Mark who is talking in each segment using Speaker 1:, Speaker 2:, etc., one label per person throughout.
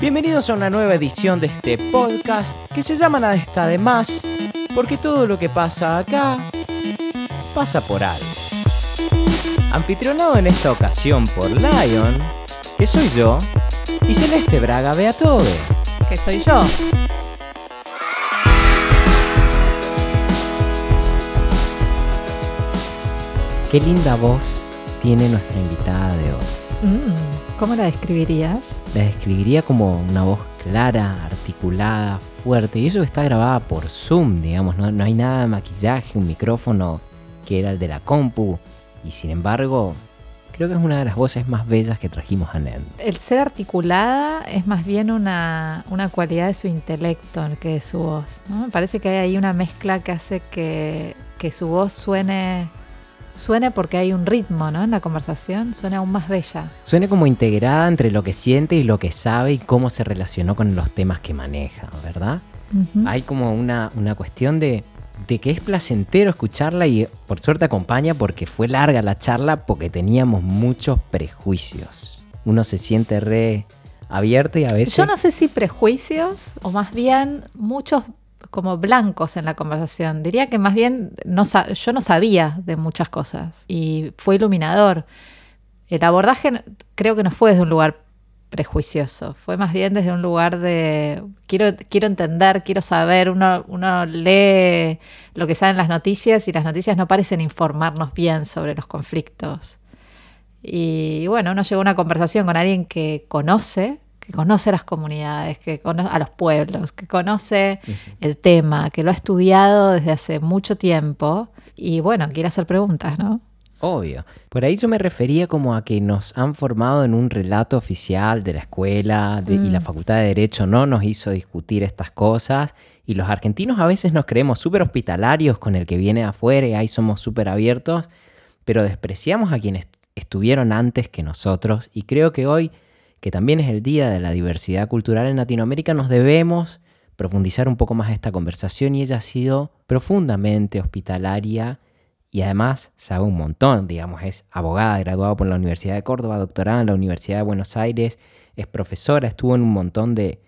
Speaker 1: Bienvenidos a una nueva edición de este podcast que se llama Nada está de más, porque todo lo que pasa acá pasa por algo. Anfitrionado en esta ocasión por Lion, que soy yo, y Celeste Braga Beatove.
Speaker 2: que soy yo.
Speaker 1: Qué linda voz tiene nuestra invitada de hoy.
Speaker 2: Mm, ¿Cómo la describirías?
Speaker 1: La describiría como una voz clara, articulada, fuerte. Y eso está grabada por Zoom, digamos. No, no hay nada de maquillaje, un micrófono que era el de la compu. Y sin embargo, creo que es una de las voces más bellas que trajimos a NEN.
Speaker 2: El ser articulada es más bien una, una cualidad de su intelecto que de su voz. ¿no? Me parece que hay ahí una mezcla que hace que, que su voz suene, suene porque hay un ritmo ¿no? en la conversación, suene aún más bella.
Speaker 1: Suena como integrada entre lo que siente y lo que sabe y cómo se relacionó con los temas que maneja, ¿verdad? Hay como una, una cuestión de, de que es placentero escucharla y por suerte acompaña porque fue larga la charla porque teníamos muchos prejuicios. Uno se siente re abierto y a veces...
Speaker 2: Yo no sé si prejuicios o más bien muchos como blancos en la conversación. Diría que más bien no yo no sabía de muchas cosas y fue iluminador. El abordaje creo que no fue desde un lugar prejuicioso, fue más bien desde un lugar de quiero, quiero entender, quiero saber. Uno, lee lo que sale en las noticias y las noticias no parecen informarnos bien sobre los conflictos. Y bueno, uno llegó a una conversación con alguien que conoce, que conoce las comunidades, que conoce a los pueblos, que conoce el tema, que lo ha estudiado desde hace mucho tiempo y bueno, quiere hacer preguntas, ¿no?
Speaker 1: Obvio. Por ahí yo me refería como a que nos han formado en un relato oficial de la escuela de- y la Facultad de Derecho no nos hizo discutir estas cosas. Y los argentinos a veces nos creemos súper hospitalarios con el que viene de afuera y ahí somos súper abiertos, pero despreciamos a quienes estuvieron antes que nosotros. Y creo que hoy, que también es el Día de la Diversidad Cultural en Latinoamérica, nos debemos profundizar un poco más esta conversación y ella ha sido profundamente hospitalaria y además sabe un montón, digamos, es abogada, graduada por la Universidad de Córdoba, doctorada en la Universidad de Buenos Aires, es profesora, estuvo en un montón de,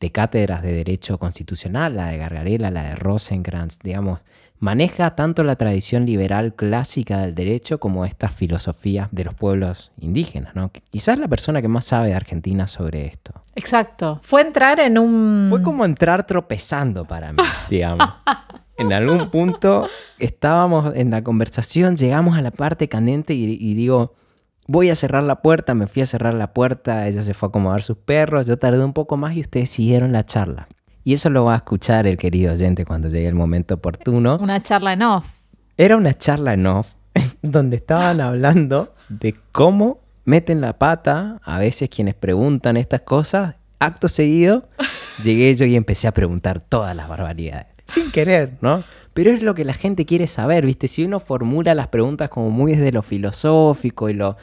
Speaker 1: de cátedras de Derecho Constitucional, la de Gargarella, la de Rosenkrantz, digamos, maneja tanto la tradición liberal clásica del derecho como estas filosofías de los pueblos indígenas, ¿no? Quizás la persona que más sabe de Argentina sobre esto.
Speaker 2: Exacto. Fue entrar en un...
Speaker 1: Fue como entrar tropezando para mí, digamos. En algún punto estábamos en la conversación, llegamos a la parte candente y, y digo, voy a cerrar la puerta, me fui a cerrar la puerta, ella se fue a acomodar sus perros, yo tardé un poco más y ustedes siguieron la charla. Y eso lo va a escuchar el querido oyente cuando llegue el momento oportuno.
Speaker 2: Una charla en off.
Speaker 1: Era una charla en off donde estaban hablando de cómo meten la pata a veces quienes preguntan estas cosas. Acto seguido, llegué yo y empecé a preguntar todas las barbaridades. Sin querer, ¿no? Pero es lo que la gente quiere saber, ¿viste? Si uno formula las preguntas como muy desde lo filosófico y lo,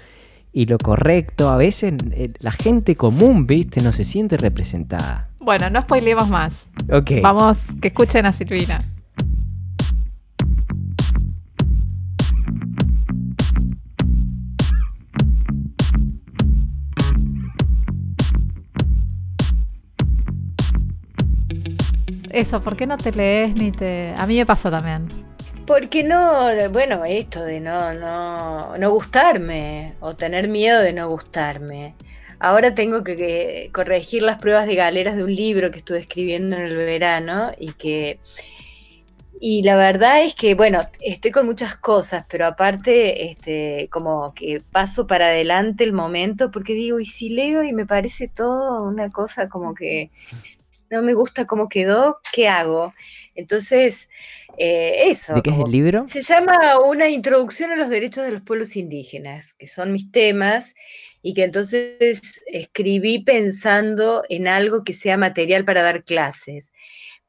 Speaker 1: y lo correcto, a veces eh, la gente común, ¿viste? No se siente representada.
Speaker 2: Bueno, no spoilemos más.
Speaker 1: Ok.
Speaker 2: Vamos, que escuchen a Silvina. Eso, ¿por qué no te lees ni te...? A mí me pasa también.
Speaker 3: Porque no, bueno, esto de no, no, no gustarme o tener miedo de no gustarme. Ahora tengo que, que corregir las pruebas de galeras de un libro que estuve escribiendo en el verano y que y la verdad es que, bueno, estoy con muchas cosas, pero aparte, este, como que paso para adelante el momento, porque digo, y si leo y me parece todo una cosa como que no me gusta cómo quedó, ¿qué hago? Entonces, eh, eso.
Speaker 1: ¿De qué es el libro?
Speaker 3: se llama Una introducción a los derechos de los pueblos indígenas, que son mis temas, y que entonces escribí pensando en algo que sea material para dar clases.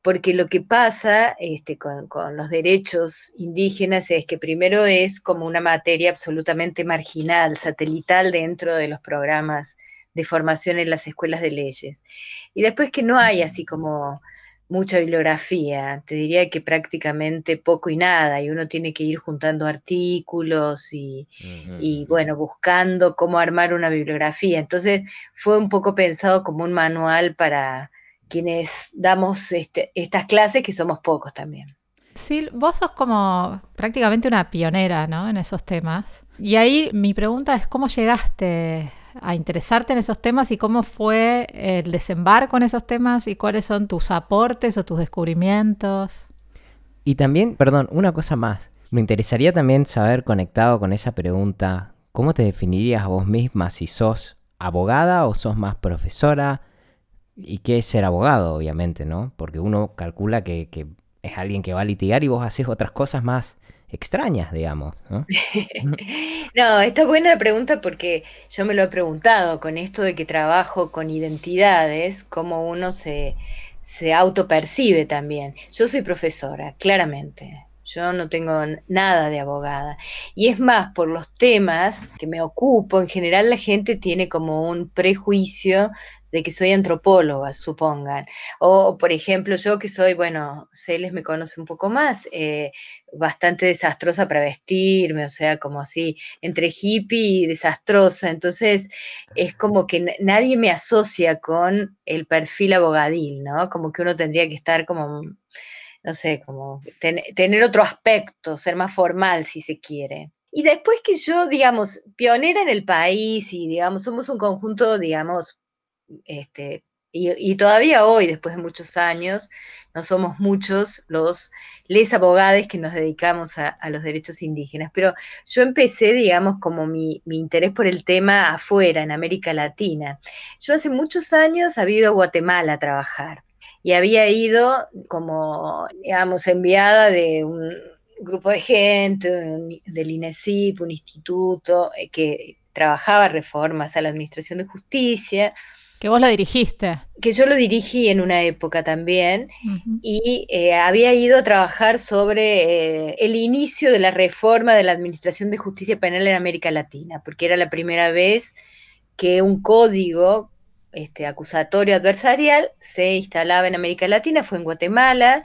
Speaker 3: Porque lo que pasa este, con, con los derechos indígenas es que primero es como una materia absolutamente marginal, satelital dentro de los programas de formación en las escuelas de leyes. Y después que no hay así como mucha bibliografía, te diría que prácticamente poco y nada, y uno tiene que ir juntando artículos y, y, bueno, buscando cómo armar una bibliografía. Entonces fue un poco pensado como un manual para quienes damos este, estas clases, que somos pocos también.
Speaker 2: Sí, vos sos como prácticamente una pionera ¿no? en esos temas. Y ahí mi pregunta es, ¿cómo llegaste a interesarte en esos temas y cómo fue el desembarco en esos temas y cuáles son tus aportes o tus descubrimientos.
Speaker 1: Y también, perdón, una cosa más. Me interesaría también saber, conectado con esa pregunta, ¿cómo te definirías a vos misma si sos abogada o sos más profesora? ¿Y qué es ser abogado, obviamente, no? Porque uno calcula que, que es alguien que va a litigar y vos haces otras cosas más extrañas, digamos. ¿no?
Speaker 3: no, está buena la pregunta porque yo me lo he preguntado con esto de que trabajo con identidades, cómo uno se, se autopercibe también. Yo soy profesora, claramente. Yo no tengo nada de abogada. Y es más, por los temas que me ocupo, en general la gente tiene como un prejuicio de que soy antropóloga, supongan. O, por ejemplo, yo que soy, bueno, Celes me conoce un poco más, eh, bastante desastrosa para vestirme, o sea, como así, entre hippie y desastrosa. Entonces, es como que nadie me asocia con el perfil abogadil, ¿no? Como que uno tendría que estar como no sé, como tener otro aspecto, ser más formal si se quiere. Y después que yo, digamos, pionera en el país y, digamos, somos un conjunto, digamos, este, y, todavía hoy, después de muchos años, no somos muchos los les abogados que nos dedicamos a, los derechos indígenas, pero yo empecé, digamos, como mi, interés por el tema afuera, en América Latina. Yo hace muchos años había ido a Guatemala a trabajar y había ido como, digamos, enviada de un grupo de gente, del INESIP, un instituto eh, que trabajaba reformas a la Administración de Justicia,
Speaker 2: que vos lo dirigiste.
Speaker 3: Que yo lo dirigí en una época también y eh, había ido a trabajar sobre eh, el inicio de la reforma de la Administración de Justicia Penal en América Latina, porque era la primera vez que un código este, acusatorio adversarial se instalaba en América Latina, fue en Guatemala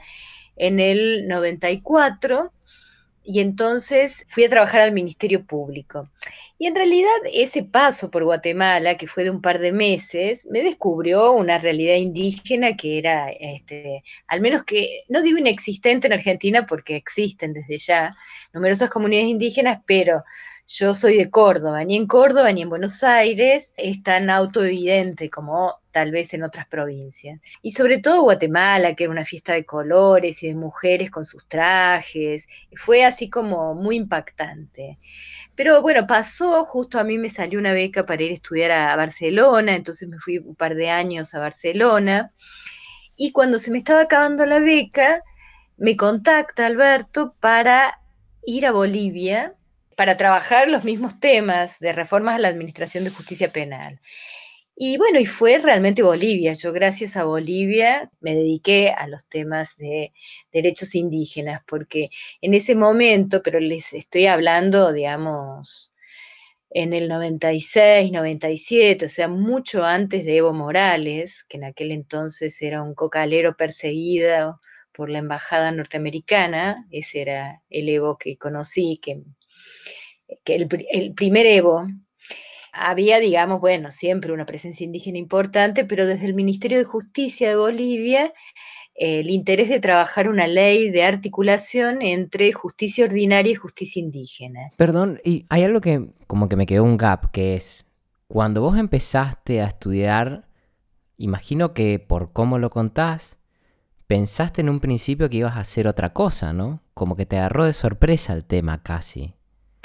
Speaker 3: en el 94 y entonces fui a trabajar al Ministerio Público. Y en realidad ese paso por Guatemala, que fue de un par de meses, me descubrió una realidad indígena que era, este, al menos que, no digo inexistente en Argentina, porque existen desde ya numerosas comunidades indígenas, pero yo soy de Córdoba, ni en Córdoba ni en Buenos Aires es tan autoevidente como tal vez en otras provincias. Y sobre todo Guatemala, que era una fiesta de colores y de mujeres con sus trajes, fue así como muy impactante. Pero bueno, pasó, justo a mí me salió una beca para ir a estudiar a Barcelona, entonces me fui un par de años a Barcelona. Y cuando se me estaba acabando la beca, me contacta Alberto para ir a Bolivia para trabajar los mismos temas de reformas a la Administración de Justicia Penal. Y bueno, y fue realmente Bolivia. Yo gracias a Bolivia me dediqué a los temas de derechos indígenas, porque en ese momento, pero les estoy hablando, digamos, en el 96, 97, o sea, mucho antes de Evo Morales, que en aquel entonces era un cocalero perseguido por la embajada norteamericana, ese era el Evo que conocí, que que el, primer Evo había, digamos, bueno, siempre una presencia indígena importante, pero desde el Ministerio de Justicia de Bolivia el interés de trabajar una ley de articulación entre justicia ordinaria y justicia indígena.
Speaker 1: Perdón, y hay algo que como que me quedó un gap, que es, cuando vos empezaste a estudiar, imagino que por cómo lo contás, pensaste en un principio que ibas a hacer otra cosa, ¿no? Como que te agarró de sorpresa el tema casi.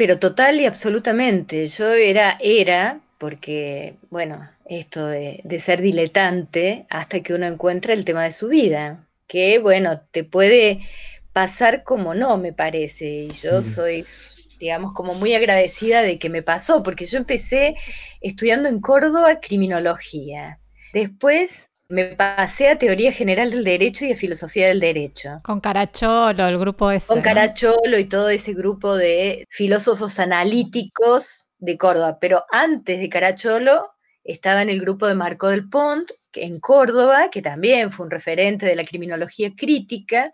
Speaker 3: Pero total y absolutamente. Yo era, era, porque, bueno, esto de, ser diletante hasta que uno encuentra el tema de su vida, que, bueno, te puede pasar como no, me parece. Y yo soy, digamos, como muy agradecida de que me pasó, porque yo empecé estudiando en Córdoba criminología. Después me pasé a teoría general del derecho y a filosofía del derecho.
Speaker 2: Con Caracholo, el grupo ese.
Speaker 3: Con Caracholo y todo ese grupo de filósofos analíticos de Córdoba. Pero antes de Caracholo estaba en el grupo de Marco del Pont en Córdoba, que también fue un referente de la criminología crítica,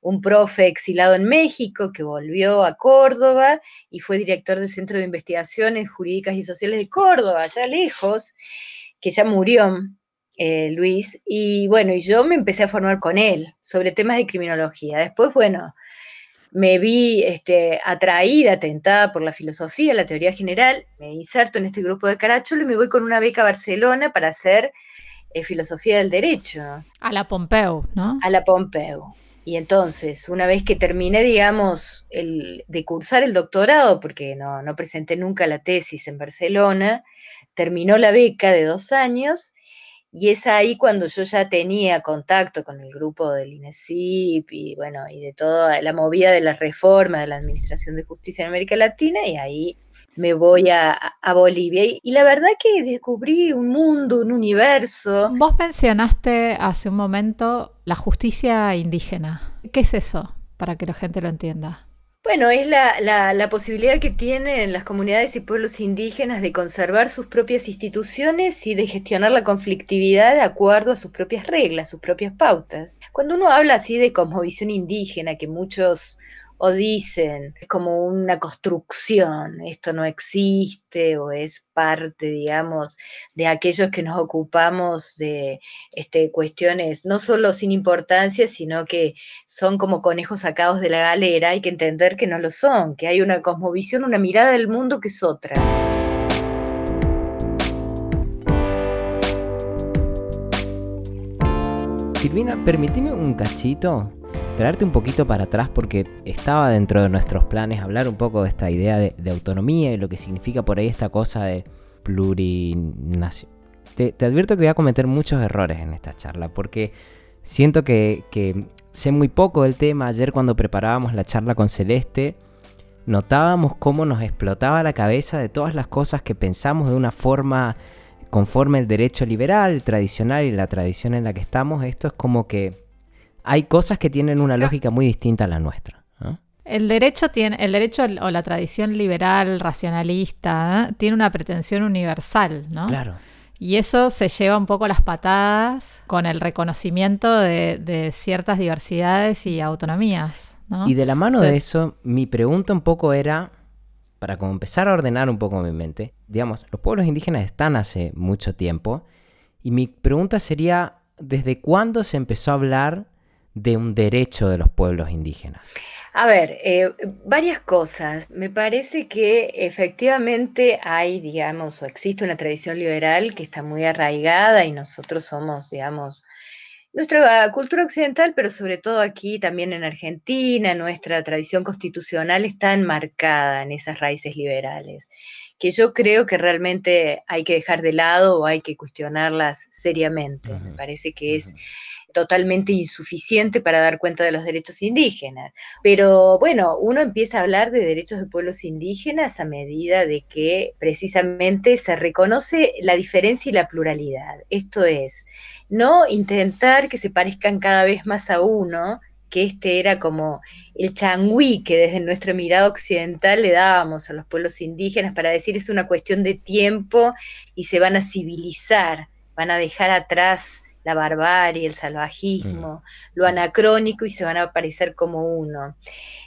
Speaker 3: un profe exilado en México que volvió a Córdoba y fue director del Centro de Investigaciones Jurídicas y Sociales de Córdoba, allá lejos, que ya murió. Eh, Luis, y bueno, y yo me empecé a formar con él sobre temas de criminología. Después, bueno, me vi este, atraída, tentada por la filosofía, la teoría general, me inserto en este grupo de Caracholo y me voy con una beca a Barcelona para hacer eh, filosofía del derecho.
Speaker 2: A la Pompeu, ¿no?
Speaker 3: A la Pompeu. Y entonces, una vez que terminé, digamos, el, de cursar el doctorado, porque no, no presenté nunca la tesis en Barcelona, terminó la beca de dos años y es ahí cuando yo ya tenía contacto con el grupo del INESIP y bueno, y de toda la movida de la reforma de la Administración de Justicia en América Latina, y ahí me voy a, Bolivia. Y, la verdad que descubrí un mundo, un universo.
Speaker 2: Vos mencionaste hace un momento la justicia indígena. ¿Qué es eso? Para que la gente lo entienda.
Speaker 3: Bueno, es la, posibilidad que tienen las comunidades y pueblos indígenas de conservar sus propias instituciones y de gestionar la conflictividad de acuerdo a sus propias reglas, sus propias pautas. Cuando uno habla así de cosmovisión indígena, que muchos o dicen, es como una construcción, esto no existe o es parte, digamos, de aquellos que nos ocupamos de este, cuestiones no solo sin importancia, sino que son como conejos sacados de la galera, hay que entender que no lo son, que hay una cosmovisión, una mirada del mundo que es otra.
Speaker 1: Silvina, permíteme un cachito traerte un poquito para atrás porque estaba dentro de nuestros planes hablar un poco de esta idea de, autonomía y lo que significa por ahí esta cosa de plurinación. Te, advierto que voy a cometer muchos errores en esta charla porque siento que, sé muy poco del tema. Ayer cuando preparábamos la charla con Celeste, notábamos cómo nos explotaba la cabeza de todas las cosas que pensamos de una forma conforme el derecho liberal, tradicional y la tradición en la que estamos. Esto es como que hay cosas que tienen una lógica muy distinta a la nuestra.
Speaker 2: El derecho tiene, el derecho o la tradición liberal, racionalista, ¿eh? tiene una pretensión universal, ¿no?
Speaker 1: Claro.
Speaker 2: Y eso se lleva un poco las patadas con el reconocimiento de, ciertas diversidades y autonomías. ¿no?
Speaker 1: Y de la mano de eso, mi pregunta un poco era, para como empezar a ordenar un poco mi mente, digamos, los pueblos indígenas están hace mucho tiempo, y mi pregunta sería, ¿desde cuándo se empezó a hablar de un derecho de los pueblos indígenas?
Speaker 3: A ver, eh, varias cosas. Me parece que efectivamente hay, digamos, o existe una tradición liberal que está muy arraigada y nosotros somos, digamos, nuestra cultura occidental, pero sobre todo aquí también en Argentina, nuestra tradición constitucional está enmarcada en esas raíces liberales, que yo creo que realmente hay que dejar de lado o hay que cuestionarlas seriamente. Me parece que es totalmente insuficiente para dar cuenta de los derechos indígenas. Pero bueno, uno empieza a hablar de derechos de pueblos indígenas a medida de que precisamente se reconoce la diferencia y la pluralidad. Esto es, no intentar que se parezcan cada vez más a uno, que este era como el changüí que desde nuestro mirada occidental le dábamos a los pueblos indígenas para decir es una cuestión de tiempo y se van a civilizar, van a dejar atrás la barbarie, el salvajismo, lo anacrónico y se van a aparecer como uno.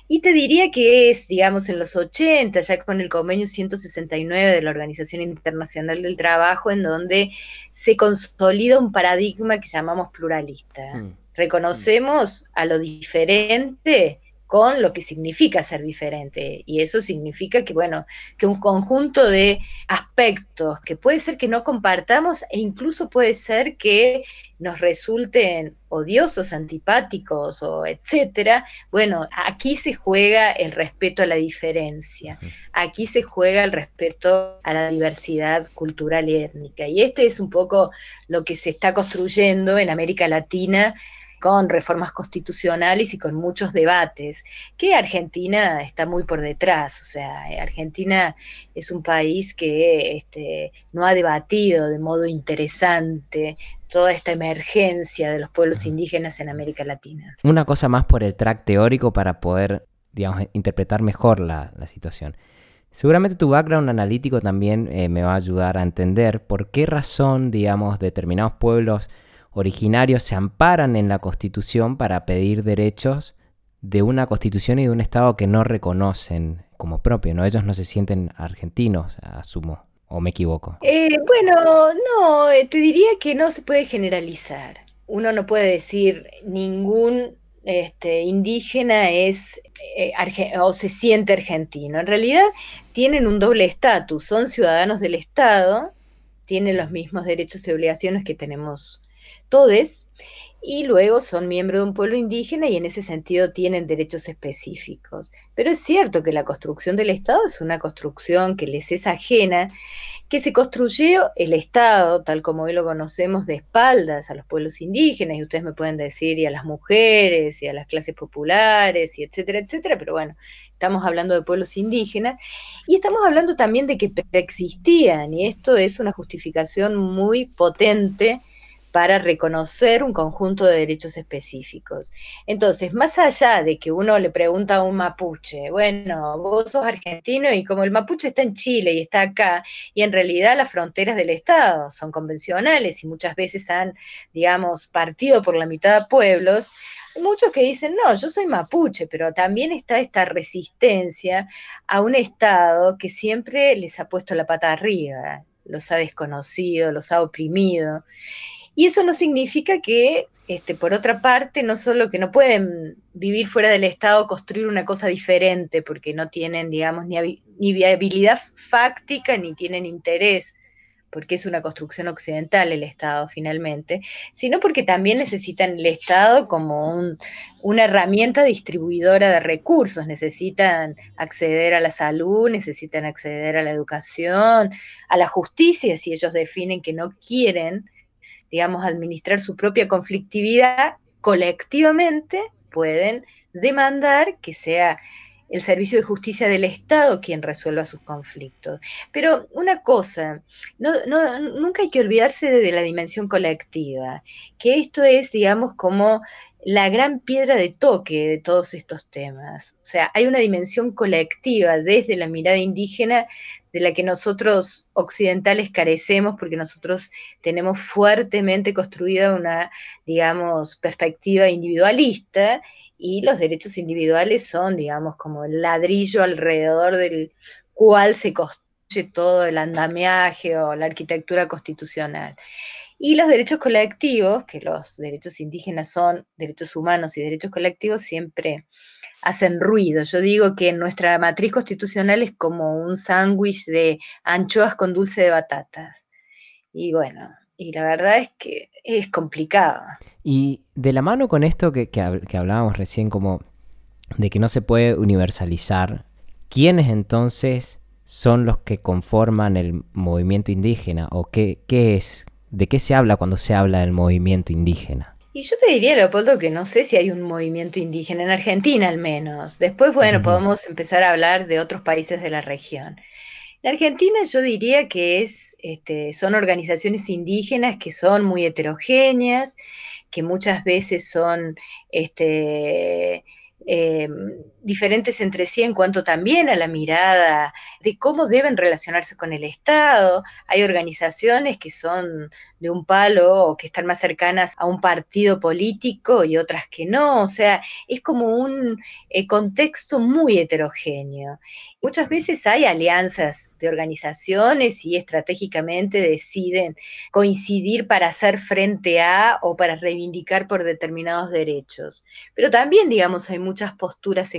Speaker 3: Y te diría que es, digamos, en los 80, ya con el convenio 169 de la Organización Internacional del Trabajo, en donde se consolida un paradigma que llamamos pluralista. Mm. Reconocemos a lo diferente con lo que significa ser diferente. Y eso significa que, bueno, que un conjunto de aspectos que puede ser que no compartamos e incluso puede ser que nos resulten odiosos, antipáticos o etcétera, bueno, aquí se juega el respeto a la diferencia, aquí se juega el respeto a la diversidad cultural y étnica. Y este es un poco lo que se está construyendo en América Latina con reformas constitucionales y con muchos debates, que Argentina está muy por detrás, o sea, Argentina es un país que este, no ha debatido de modo interesante toda esta emergencia de los pueblos indígenas en América Latina.
Speaker 1: Una cosa más por el track teórico para poder, digamos, interpretar mejor la, la situación. Seguramente tu background analítico también eh, me va a ayudar a entender por qué razón, digamos, determinados pueblos originarios se amparan en la Constitución para pedir derechos de una Constitución y de un Estado que no reconocen como propio, ¿no? Ellos no se sienten argentinos, asumo, o me equivoco.
Speaker 3: Eh, bueno, no, eh, te diría que no se puede generalizar. Uno no puede decir ningún este, indígena es eh, o se siente argentino. En realidad tienen un doble estatus, son ciudadanos del Estado, tienen los mismos derechos y obligaciones que tenemos todos, y luego son miembros de un pueblo indígena y en ese sentido tienen derechos específicos. Pero es cierto que la construcción del Estado es una construcción que les es ajena que se construyó el Estado, tal como hoy lo conocemos, de espaldas a los pueblos indígenas, y ustedes me pueden decir, y a las mujeres, y a las clases populares, y etcétera, etcétera, pero bueno, estamos hablando de pueblos indígenas, y estamos hablando también de que existían, y esto es una justificación muy potente para reconocer un conjunto de derechos específicos. Entonces, más allá de que uno le pregunta a un mapuche, bueno, vos sos argentino y como el mapuche está en Chile y está acá, y en realidad las fronteras del Estado son convencionales y muchas veces han, digamos, partido por la mitad de pueblos, muchos que dicen, no, yo soy mapuche, pero también está esta resistencia a un Estado que siempre les ha puesto la pata arriba, los ha desconocido, los ha oprimido. Y eso no significa que, este, por otra parte, no solo que no pueden vivir fuera del Estado, construir una cosa diferente, porque no tienen, digamos, ni, ni viabilidad fáctica, ni tienen interés porque es una construcción occidental el Estado finalmente, sino porque también necesitan el Estado como una herramienta distribuidora de recursos, necesitan acceder a la salud, necesitan acceder a la educación, a la justicia, si ellos definen que no quieren digamos, administrar su propia conflictividad, colectivamente pueden demandar que sea el servicio de justicia del Estado quien resuelva sus conflictos. Pero una cosa, no, nunca hay que olvidarse de la dimensión colectiva, que esto es, digamos, como la gran piedra de toque de todos estos temas. O sea, hay una dimensión colectiva desde la mirada indígena de la que nosotros occidentales carecemos porque nosotros tenemos fuertemente construida una, digamos, perspectiva individualista y los derechos individuales son, digamos, como el ladrillo alrededor del cual se construye todo el andamiaje o la arquitectura constitucional. Y los derechos colectivos, que los derechos indígenas son derechos humanos y derechos colectivos, siempre hacen ruido. Yo digo que nuestra matriz constitucional es como un sándwich de anchoas con dulce de batatas. Y bueno, y la verdad es que es complicado.
Speaker 1: Y de la mano con esto que, que hablábamos recién, como de que no se puede universalizar, ¿quiénes entonces son los que conforman el movimiento indígena? ¿O qué, qué es ¿De qué se habla cuando se habla del movimiento indígena?
Speaker 3: Y yo te diría, Leopoldo, que no sé si hay un movimiento indígena, en Argentina al menos. Después, bueno, podemos empezar a hablar de otros países de la región. En Argentina yo diría que es, este, son organizaciones indígenas que son muy heterogéneas, que muchas veces son este, eh, diferentes entre sí en cuanto también a la mirada de cómo deben relacionarse con el Estado. Hay organizaciones que son de un palo o que están más cercanas a un partido político y otras que no. O sea, es como un eh, contexto muy heterogéneo. Muchas veces hay alianzas de organizaciones y estratégicamente deciden coincidir para hacer frente a o para reivindicar por determinados derechos. Pero también, digamos, hay muchas posturas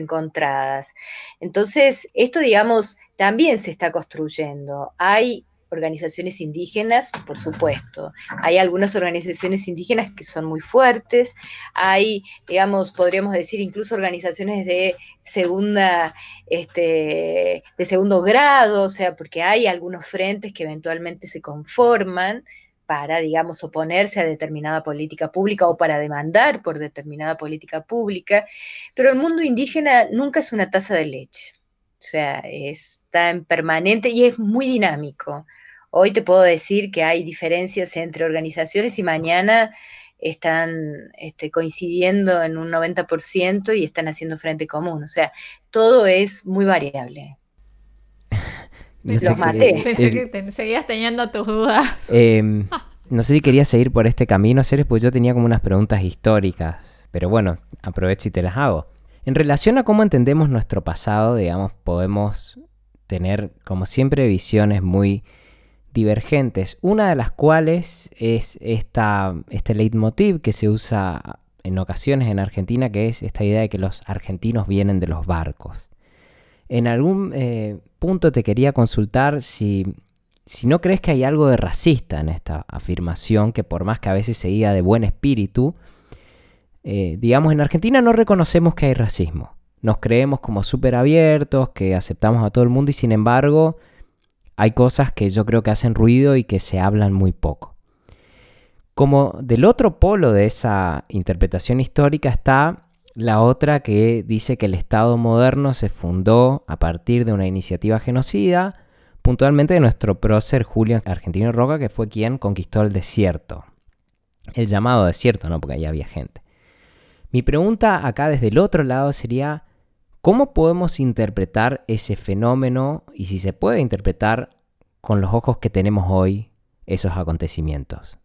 Speaker 3: Entonces, esto, digamos, también se está construyendo. Hay organizaciones indígenas, por supuesto. Hay algunas organizaciones indígenas que son muy fuertes, hay, digamos, podríamos decir incluso organizaciones de segunda, este, de segundo grado, o sea, porque hay algunos frentes que eventualmente se conforman para, digamos, oponerse a determinada política pública o para demandar por determinada política pública, pero el mundo indígena nunca es una taza de leche. O sea, está en permanente y es muy dinámico. Hoy te puedo decir que hay diferencias entre organizaciones y mañana están este, coincidiendo en un 90% y están haciendo frente común. O sea, todo es muy variable. los maté.
Speaker 2: Pensé que te, seguías teniendo tus dudas.
Speaker 1: Em, no sé si querías seguir por este camino, Ceres, porque yo tenía como unas preguntas históricas. Pero bueno, aprovecho y te las hago. En relación a cómo entendemos nuestro pasado, digamos, podemos tener, como siempre, visiones muy divergentes. Una de las cuales es esta, este leitmotiv que se usa en ocasiones en Argentina, que es esta idea de que los argentinos vienen de los barcos. En algún eh, punto te quería consultar si, si no crees que hay algo de racista en esta afirmación, que por más que a veces se diga de buen espíritu, eh, digamos, en Argentina no reconocemos que hay racismo. Nos creemos como súper abiertos, que aceptamos a todo el mundo y sin embargo hay cosas que yo creo que hacen ruido y que se hablan muy poco. Como del otro polo de esa interpretación histórica está la otra que dice que el Estado moderno se fundó a partir de una iniciativa genocida, puntualmente de nuestro prócer Julio Argentino Roca, que fue quien conquistó el desierto. El llamado desierto, ¿no? Porque ahí había gente. Mi pregunta acá desde el otro lado sería, ¿cómo podemos interpretar ese fenómeno y si se puede interpretar con los ojos que tenemos hoy esos acontecimientos?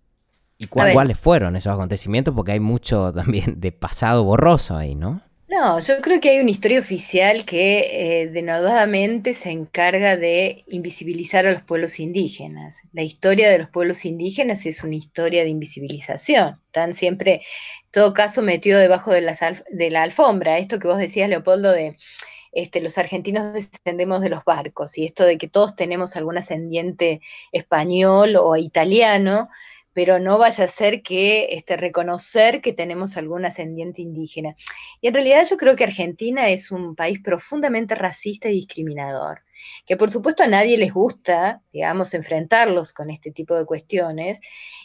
Speaker 1: ¿Y cuáles fueron esos acontecimientos? Porque hay mucho también de pasado borroso ahí, ¿no?
Speaker 3: No, yo creo que hay una historia oficial que eh, denodadamente se encarga de invisibilizar a los pueblos indígenas. La historia de los pueblos indígenas es una historia de invisibilización. Están siempre, en todo caso, metidos debajo de la, de la alfombra. Esto que vos decías, Leopoldo, de este, los argentinos descendemos de los barcos y esto de que todos tenemos algún ascendiente español o italiano pero no vaya a ser que este, reconocer que tenemos algún ascendiente indígena. Y en realidad yo creo que Argentina es un país profundamente racista y discriminador, que por supuesto a nadie les gusta, digamos, enfrentarlos con este tipo de cuestiones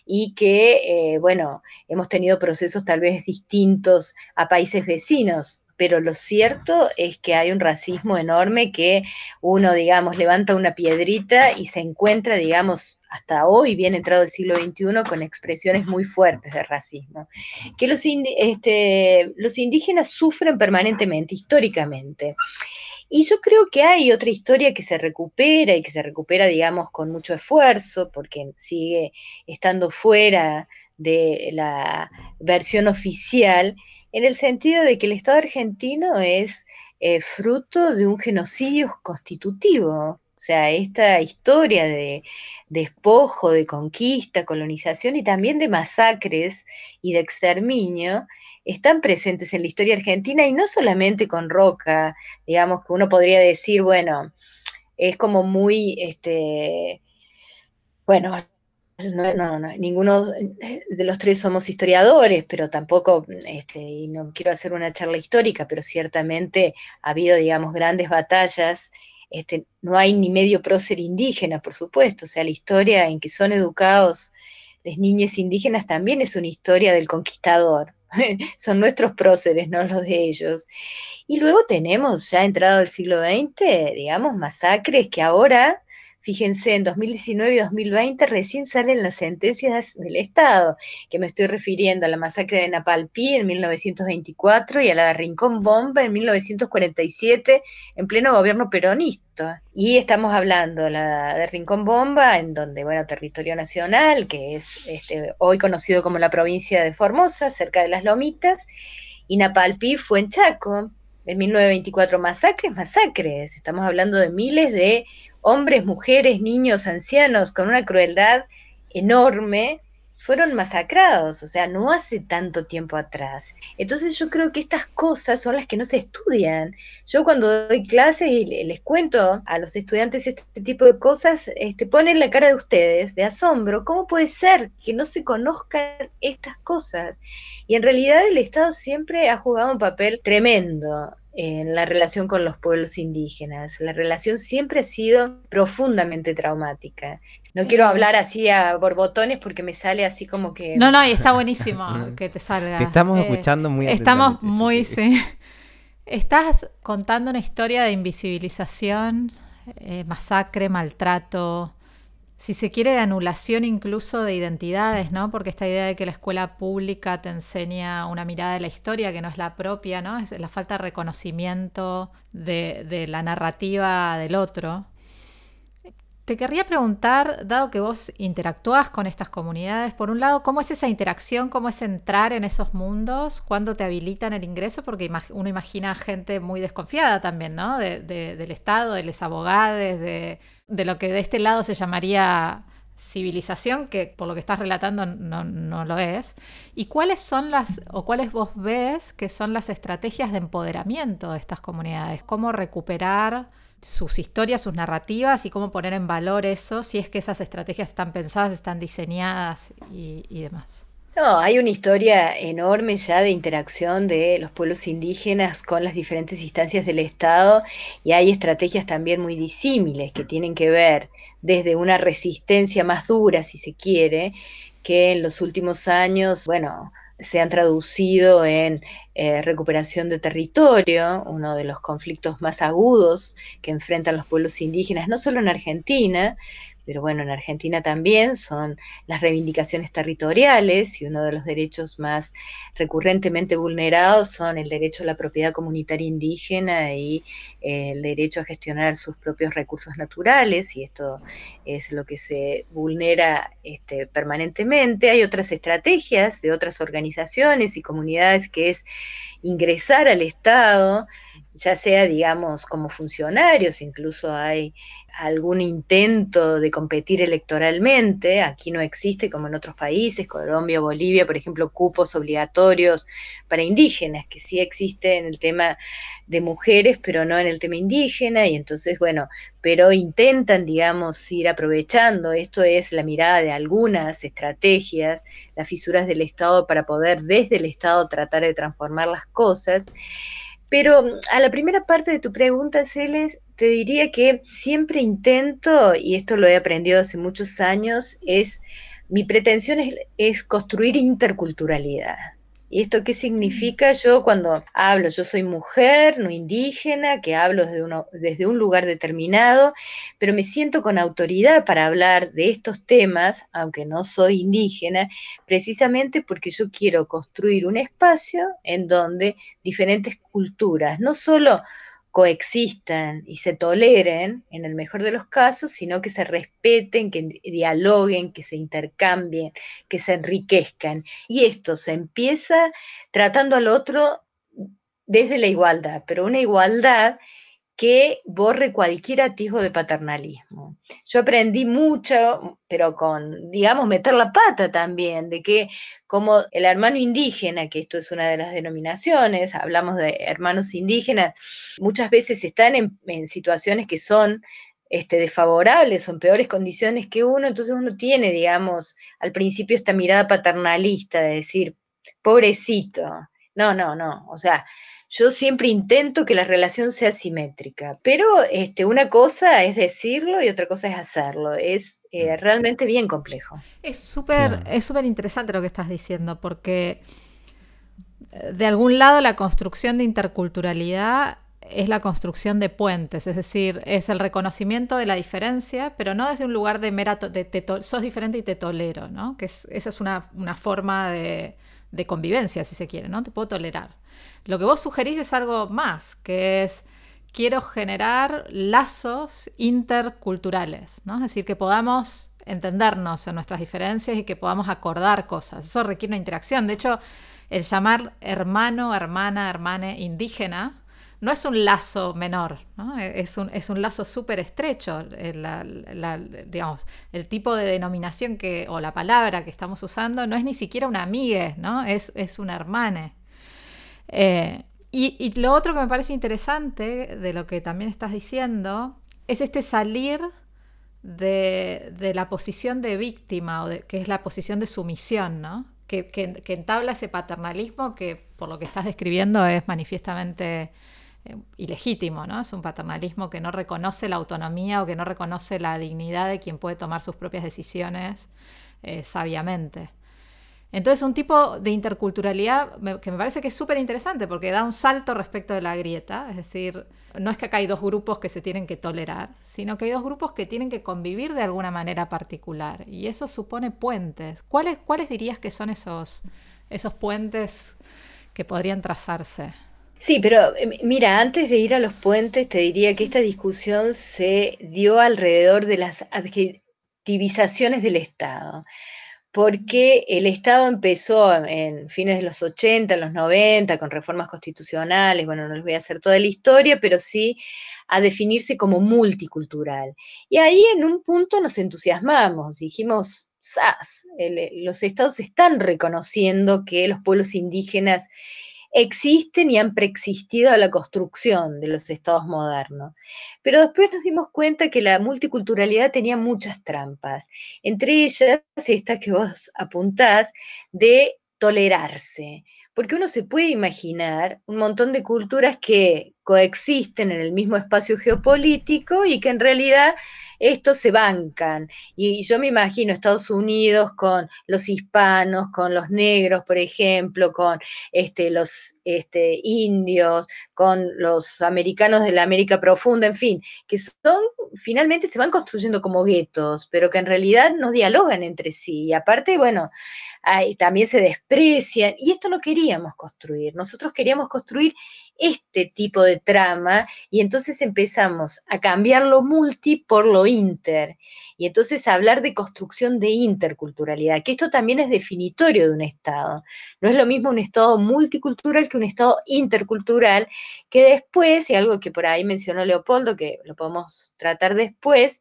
Speaker 3: y que, eh, bueno, hemos tenido procesos tal vez distintos a países vecinos pero lo cierto es que hay un racismo enorme que uno, digamos, levanta una piedrita y se encuentra, digamos, hasta hoy, bien entrado el siglo XXI, con expresiones muy fuertes de racismo, que los, este, los indígenas sufren permanentemente, históricamente. Y yo creo que hay otra historia que se recupera y que se recupera, digamos, con mucho esfuerzo, porque sigue estando fuera de la versión oficial, en el sentido de que el Estado argentino es eh, fruto de un genocidio constitutivo. O sea, esta historia de despojo, de conquista, colonización y también de masacres y de exterminio están presentes en la historia argentina y no solamente con Roca, digamos que uno podría decir, bueno, es como muy, este, bueno, no, no, no, ninguno de los tres somos historiadores, pero tampoco, este, y no quiero hacer una charla histórica, pero ciertamente ha habido, digamos, grandes batallas. Este, no hay ni medio prócer indígena, por supuesto, o sea, la historia en que son educados las niñas indígenas también es una historia del conquistador. son nuestros próceres, no los de ellos. Y luego tenemos, ya entrado el siglo XX, digamos, masacres que ahora Fíjense, en 2019 y 2020 recién salen las sentencias del Estado, que me estoy refiriendo a la masacre de Napalpí en 1924 y a la de Rincón Bomba en 1947 en pleno gobierno peronista. Y estamos hablando la de Rincón Bomba, en donde, bueno, territorio nacional, que es este, hoy conocido como la provincia de Formosa, cerca de las Lomitas, y Napalpí fue en Chaco, en 1924 masacres, masacres. Estamos hablando de miles de hombres, mujeres, niños, ancianos, con una crueldad enorme, fueron masacrados, o sea, no hace tanto tiempo atrás. Entonces yo creo que estas cosas son las que no se estudian. Yo cuando doy clases y les cuento a los estudiantes este tipo de cosas, este, ponen la cara de ustedes de asombro. ¿Cómo puede ser que no se conozcan estas cosas? Y en realidad el Estado siempre ha jugado un papel tremendo en la relación con los pueblos indígenas. La relación siempre ha sido profundamente traumática. No quiero hablar así a borbotones porque me sale así como que...
Speaker 2: No, no, y está buenísimo que te salga.
Speaker 1: Te estamos eh, escuchando muy
Speaker 2: Estamos muy, sí. Estás contando una historia de invisibilización, eh, masacre, maltrato, si se quiere, de anulación incluso de identidades, ¿no? Porque esta idea de que la escuela pública te enseña una mirada de la historia que no es la propia, ¿no? Es la falta de reconocimiento de, la narrativa del otro. Te querría preguntar, dado que vos interactúas con estas comunidades, por un lado, ¿cómo es esa interacción? ¿Cómo es entrar en esos mundos? ¿Cuándo te habilitan el ingreso? Porque uno imagina gente muy desconfiada también, ¿no? del Estado, de los abogados, de, de lo que de este lado se llamaría civilización, que por lo que estás relatando no, no, lo es, y cuáles son las, o cuáles vos ves que son las estrategias de empoderamiento de estas comunidades, cómo recuperar sus historias, sus narrativas y cómo poner en valor eso, si es que esas estrategias están pensadas, están diseñadas y, y demás.
Speaker 3: No, hay una historia enorme ya de interacción de los pueblos indígenas con las diferentes instancias del Estado y hay estrategias también muy disímiles que tienen que ver desde una resistencia más dura, si se quiere, que en los últimos años, bueno, se han traducido en eh, recuperación de territorio, uno de los conflictos más agudos que enfrentan los pueblos indígenas, no solo en Argentina, pero bueno, en Argentina también son las reivindicaciones territoriales y uno de los derechos más recurrentemente vulnerados son el derecho a la propiedad comunitaria indígena y eh, el derecho a gestionar sus propios recursos naturales y esto es lo que se vulnera este, permanentemente. Hay otras estrategias de otras organizaciones y comunidades que es ingresar al Estado, ya sea, digamos, como funcionarios, incluso hay algún intento de competir electoralmente, aquí no existe como en otros países, Colombia, Bolivia, por ejemplo, cupos obligatorios para indígenas, que sí existe en el tema de mujeres, pero no en el tema indígena, y entonces, bueno, pero intentan, digamos, ir aprovechando, esto es la mirada de algunas estrategias, las fisuras del Estado para poder desde el Estado tratar de transformar las cosas. Pero mm, a la primera parte de tu pregunta, Celes, te diría que siempre intento, y esto lo he aprendido hace muchos años, es mi pretensión es construir interculturalidad. ¿Y esto qué significa? Yo cuando hablo, yo soy mujer, no indígena, que hablo desde, uno, desde un lugar determinado, pero me siento con autoridad para hablar de estos temas, aunque no soy indígena, precisamente porque yo quiero construir un espacio en donde diferentes culturas, no solo coexistan y se toleren en el mejor de los casos, sino que se respeten, que dialoguen, que se intercambien, que se enriquezcan. Y esto se empieza tratando al otro desde la igualdad, pero una igualdad que borre cualquier atisbo de paternalismo. Yo aprendí mucho, pero con, digamos, meter la pata también, de que como el hermano indígena, que esto es una de las denominaciones, hablamos de hermanos indígenas, muchas veces están en, situaciones que son este, desfavorables o en peores condiciones que uno, entonces uno tiene, digamos, al principio esta mirada paternalista de decir, pobrecito, no, no, no, o sea, yo siempre intento que la relación sea simétrica, pero este, una cosa es decirlo y otra cosa es hacerlo. Es eh, mm. realmente bien complejo.
Speaker 2: Es súper es súper interesante lo que estás diciendo, porque eh, de algún lado la construcción de interculturalidad es la construcción de puentes, es decir, es el reconocimiento de la diferencia, pero no desde un lugar de mera, de, sos diferente y te tolero, ¿no? Que esa es una, una forma de, de convivencia, si se quiere, ¿no? Te puedo tolerar. Lo que vos sugerís es algo más, que es quiero generar lazos interculturales, ¿no? Es decir, que podamos entendernos en nuestras diferencias y que podamos acordar cosas. Eso requiere una interacción. De hecho, el llamar hermano, hermana, hermane indígena no es un lazo menor, ¿no? es, un, es un lazo súper estrecho. Eh, digamos, el tipo de denominación que, o la palabra que estamos usando no es ni siquiera una amiga, ¿no? es, es un hermane. Eh, y, lo otro que me parece interesante de lo que también estás diciendo es este salir de, la posición de víctima, o que es la posición de sumisión, ¿no? Que, que, entabla ese paternalismo que, por lo que estás describiendo, es manifiestamente eh, ilegítimo, ¿no? Es un paternalismo que no reconoce la autonomía o que no reconoce la dignidad de quien puede tomar sus propias decisiones eh, sabiamente. Entonces, un tipo de interculturalidad que me parece que es súper interesante porque da un salto respecto de la grieta, es decir, no es que acá hay dos grupos que se tienen que tolerar, sino que hay dos grupos que tienen que convivir de alguna manera particular y eso supone puentes. ¿Cuáles, cuáles dirías que son esos, esos puentes que podrían trazarse?
Speaker 3: Sí, pero eh, mira, antes de ir a los puentes, te diría que esta discusión se dio alrededor de las adjetivizaciones del Estado, porque el Estado empezó en fines de los 80, en los 90, con reformas constitucionales, bueno, no les voy a hacer toda la historia, pero sí a definirse como multicultural. Y ahí en un punto nos entusiasmamos, dijimos, ¡zas! los estados están reconociendo que los pueblos indígenas existen y han preexistido a la construcción de los estados modernos. Pero después nos dimos cuenta que la multiculturalidad tenía muchas trampas, entre ellas esta que vos apuntás de tolerarse, porque uno se puede imaginar un montón de culturas que coexisten en el mismo espacio geopolítico y que en realidad estos se bancan. Y yo me imagino Estados Unidos con los hispanos, con los negros, por ejemplo, con este, los este, indios, con los americanos de la América Profunda, en fin, que son, finalmente se van construyendo como guetos, pero que en realidad no dialogan entre sí. Y aparte, bueno, también se desprecian, y esto no queríamos construir, nosotros queríamos construir este tipo de trama y entonces empezamos a cambiar lo multi por lo inter y entonces a hablar de construcción de interculturalidad, que esto también es definitorio de un Estado. No es lo mismo un Estado multicultural que un Estado intercultural, que después, y algo que por ahí mencionó Leopoldo, que lo podemos tratar después,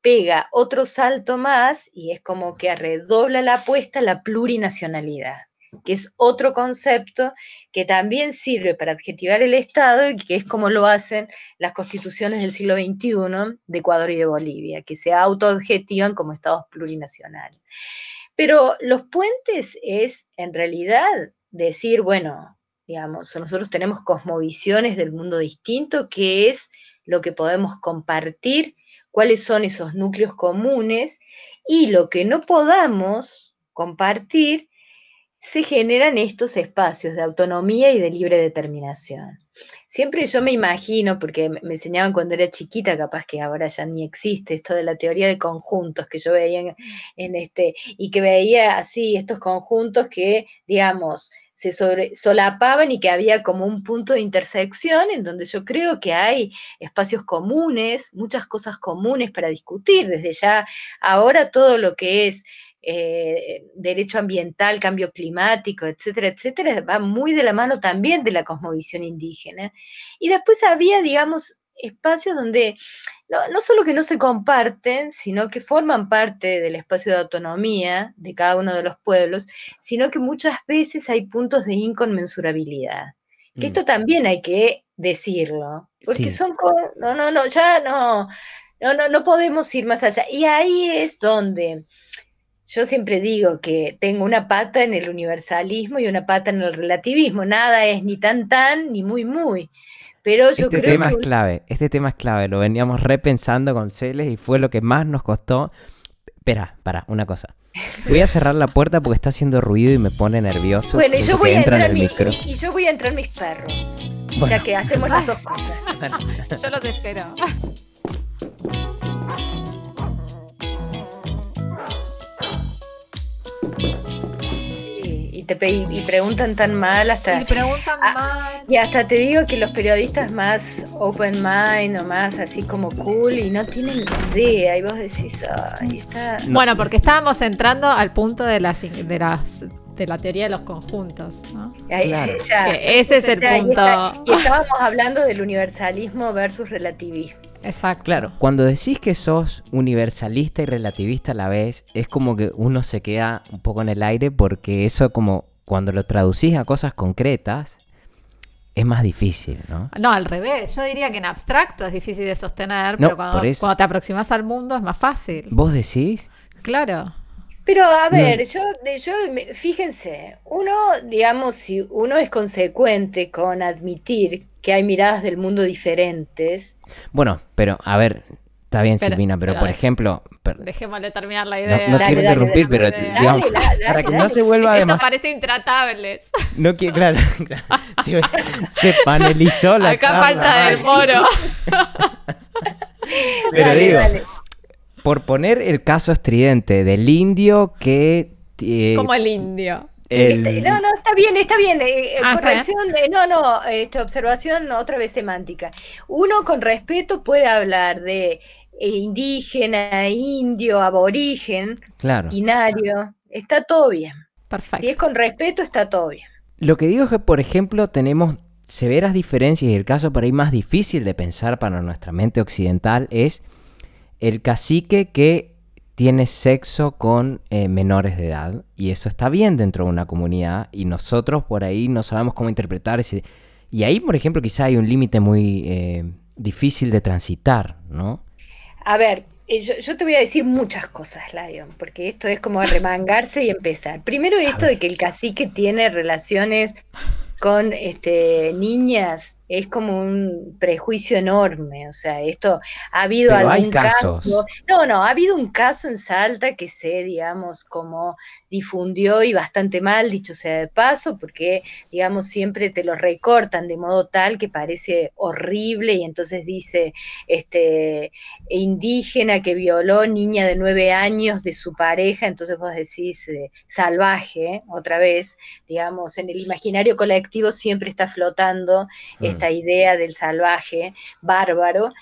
Speaker 3: pega otro salto más y es como que redobla la apuesta a la plurinacionalidad, que es otro concepto que también sirve para adjetivar el Estado y que es como lo hacen las constituciones del siglo XXI de Ecuador y de Bolivia, que se autoadjetivan como estados plurinacionales. Pero los puentes es en realidad decir, bueno, digamos, nosotros tenemos cosmovisiones del mundo distinto, que es lo que podemos compartir cuáles son esos núcleos comunes y lo que no podamos compartir, se generan estos espacios de autonomía y de libre determinación. Siempre yo me imagino, porque me enseñaban cuando era chiquita, capaz que ahora ya ni existe esto de la teoría de conjuntos que yo veía en, este, y que veía así estos conjuntos que, digamos, se solapaban y que había como un punto de intersección en donde yo creo que hay espacios comunes, muchas cosas comunes para discutir, desde ya ahora todo lo que es eh, derecho ambiental, cambio climático, etcétera, etcétera, va muy de la mano también de la cosmovisión indígena. Y después había, digamos, espacios donde no, no, solo que no se comparten, sino que forman parte del espacio de autonomía de cada uno de los pueblos, sino que muchas veces hay puntos de inconmensurabilidad. Que mm. esto también hay que decirlo, porque son, no, no, no, ya no, no, no, no podemos ir más allá. Y ahí es donde yo siempre digo que tengo una pata en el universalismo y una pata en el relativismo. Nada es ni tan tan ni muy muy. Pero yo
Speaker 1: este tema es clave, este tema es clave, lo veníamos repensando con Celes y fue lo que más nos costó. Espera, para, una cosa. Voy a cerrar la puerta porque está haciendo ruido y me pone nervioso.
Speaker 3: Bueno, y yo, voy a entrar mi, y, yo voy a entrar mis perros. Ya que hacemos las dos cosas.
Speaker 2: yo los espero.
Speaker 3: Te, y, preguntan tan mal hasta...
Speaker 2: Y preguntan ah, mal.
Speaker 3: Y hasta te digo que los periodistas más open mind o más así como cool y no tienen idea y vos decís, está...
Speaker 2: Bueno, porque estábamos entrando al punto de las... De las de la teoría de los conjuntos. ¿no?
Speaker 3: claro.
Speaker 2: ese es el punto.
Speaker 3: y, estábamos hablando del universalismo versus relativismo.
Speaker 2: Exacto.
Speaker 1: Claro, cuando decís que sos universalista y relativista a la vez, es como que uno se queda un poco en el aire porque eso como cuando lo traducís a cosas concretas es más difícil, ¿no?
Speaker 2: No, al revés. Yo diría que en abstracto es difícil de sostener, pero cuando, te aproximas al mundo es más fácil.
Speaker 1: ¿Vos decís?
Speaker 2: Claro.
Speaker 3: Pero a ver, yo, yo, fíjense, uno, digamos, si uno es consecuente con admitir que hay miradas del mundo diferentes.
Speaker 1: Bueno, pero a ver, está bien Silvina, pero, por ejemplo...
Speaker 2: Dejémosle terminar la idea.
Speaker 1: No, quiero interrumpir, pero digamos, para que no se vuelva
Speaker 2: Esto parece intratables.
Speaker 1: No quiero, claro, Se, panelizó la
Speaker 2: Acá falta del moro.
Speaker 1: pero digo, por poner el caso estridente del indio que...
Speaker 2: Eh, Como el indio.
Speaker 3: No, no, está bien, está bien. Eh, ah, corrección, no, no, esta observación otra vez semántica. Uno con respeto puede hablar de indígena, indio, aborigen,
Speaker 1: claro.
Speaker 3: está todo bien.
Speaker 2: Perfecto.
Speaker 3: Si es con respeto, está todo bien.
Speaker 1: Lo que digo es que, por ejemplo, tenemos severas diferencias y el caso por ahí más difícil de pensar para nuestra mente occidental es el cacique que tiene sexo con eh, menores de edad y eso está bien dentro de una comunidad y nosotros por ahí no sabemos cómo interpretar ese... Y ahí, por ejemplo, quizá hay un límite muy eh, difícil de transitar, ¿no?
Speaker 3: A ver, eh, yo, te voy a decir muchas cosas, Lion, porque esto es como remangarse y empezar. Primero esto de que el cacique tiene relaciones con este, niñas es como un prejuicio enorme, o sea, esto ha habido algún caso, no, no, ha habido un caso en Salta que se, digamos, como difundió y bastante mal, dicho sea de paso, porque, digamos, siempre te lo recortan de modo tal que parece horrible y entonces dice, este, indígena que violó niña de nueve años de su pareja, entonces vos decís eh, salvaje, otra vez, digamos, en el imaginario colectivo siempre está flotando mm. Esta idea del salvaje, bárbaro.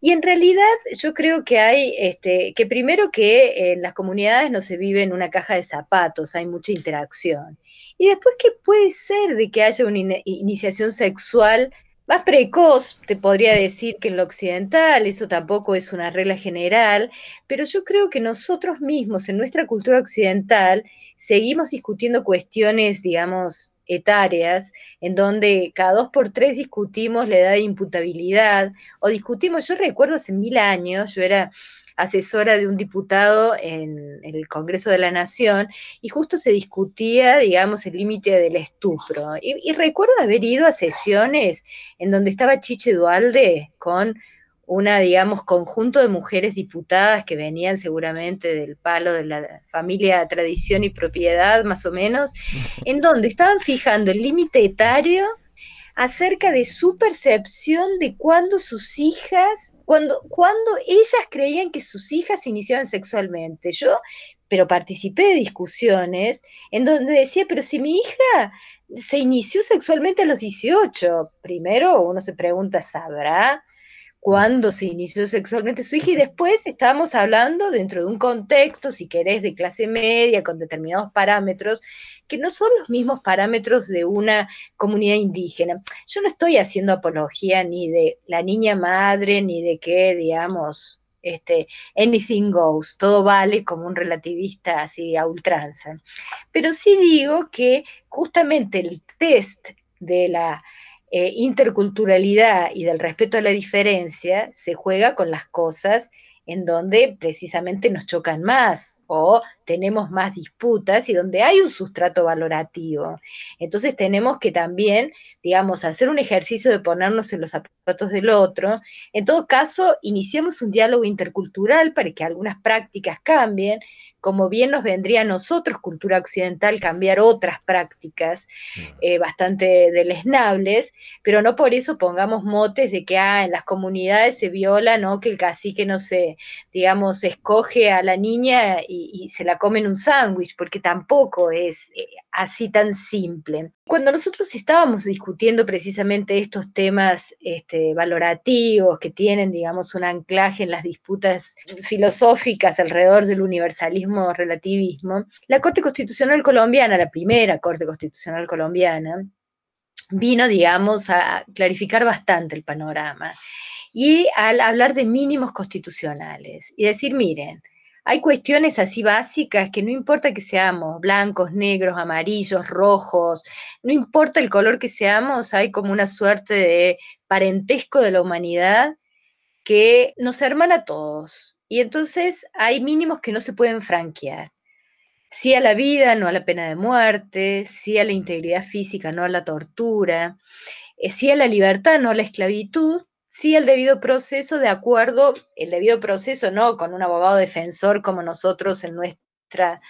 Speaker 3: Y en realidad yo creo que hay, este, que primero que en las comunidades no se vive en una caja de zapatos, hay mucha interacción. Y después que puede ser de que haya una iniciación sexual más precoz, te podría decir que en lo occidental, eso tampoco es una regla general, pero yo creo que nosotros mismos en nuestra cultura occidental seguimos discutiendo cuestiones, digamos, etarias, en donde cada dos por tres discutimos la edad de imputabilidad, o discutimos, yo recuerdo hace mil años, yo era asesora de un diputado en, el Congreso de la Nación y justo se discutía, digamos, el límite del estupro. Y, y, recuerdo haber ido a sesiones en donde estaba Chiche Dualde con una, digamos, conjunto de mujeres diputadas que venían seguramente del palo de la familia tradición y propiedad, más o menos, en donde estaban fijando el límite etario acerca de su percepción de cuando sus hijas, cuando, cuando ellas creían que sus hijas se iniciaban sexualmente. Yo, pero participé de discusiones en donde decía, pero si mi hija se inició sexualmente a los 18, primero uno se pregunta, ¿sabrá? Cuándo se inició sexualmente su hija y después estábamos hablando dentro de un contexto, si querés, de clase media, con determinados parámetros, que no son los mismos parámetros de una comunidad indígena. Yo no estoy haciendo apología ni de la niña madre, ni de que, digamos, este, anything goes, todo vale como un relativista así a ultranza. Pero sí digo que justamente el test de la eh, interculturalidad y del respeto a la diferencia se juega con las cosas en donde precisamente nos chocan más o tenemos más disputas y donde hay un sustrato valorativo. Entonces tenemos que también, digamos, hacer un ejercicio de ponernos en los zapatos del otro. En todo caso, iniciamos un diálogo intercultural para que algunas prácticas cambien, como bien nos vendría a nosotros, cultura occidental, cambiar otras prácticas eh, bastante deleznables, pero no por eso pongamos motes de que ah, en las comunidades se viola, ¿no? que el cacique no se, digamos, escoge a la niña y, se la come en un sándwich, porque tampoco es eh, así tan simple. Cuando nosotros estábamos discutiendo precisamente estos temas este, valorativos que tienen, digamos, un anclaje en las disputas filosóficas alrededor del universalismo relativismo, la Corte Constitucional colombiana, la primera Corte Constitucional colombiana, vino, digamos, a clarificar bastante el panorama y al hablar de mínimos constitucionales y decir, miren, hay cuestiones así básicas que no importa que seamos blancos, negros, amarillos, rojos, no importa el color que seamos, hay como una suerte de parentesco de la humanidad que nos hermana a todos. Y entonces hay mínimos que no se pueden franquear. Sí a la vida, no a la pena de muerte, sí a la integridad física, no a la tortura, eh, sí a la libertad, no a la esclavitud, sí el debido proceso de acuerdo, el debido proceso no con un abogado defensor como nosotros en nuestra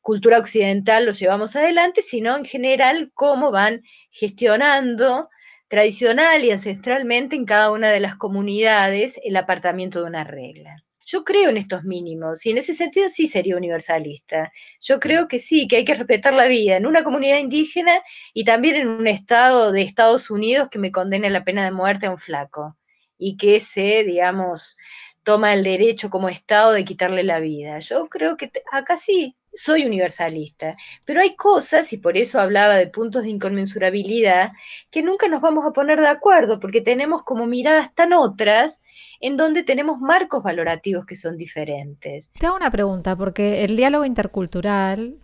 Speaker 3: cultura occidental lo llevamos adelante, sino en general cómo van gestionando tradicional y ancestralmente en cada una de las comunidades el apartamiento de una regla. Yo creo en estos mínimos y en ese sentido sí sería universalista. Yo creo que sí, que hay que respetar la vida en una comunidad indígena y también en un estado de Estados Unidos que me condene la pena de muerte a un flaco y que se, digamos, toma el derecho como Estado de quitarle la vida. Yo creo que acá sí, soy universalista, pero hay cosas, y por eso hablaba de puntos de inconmensurabilidad, que nunca nos vamos a poner de acuerdo, porque tenemos como miradas tan otras en donde tenemos marcos valorativos que son diferentes.
Speaker 2: Te hago una pregunta, porque el diálogo intercultural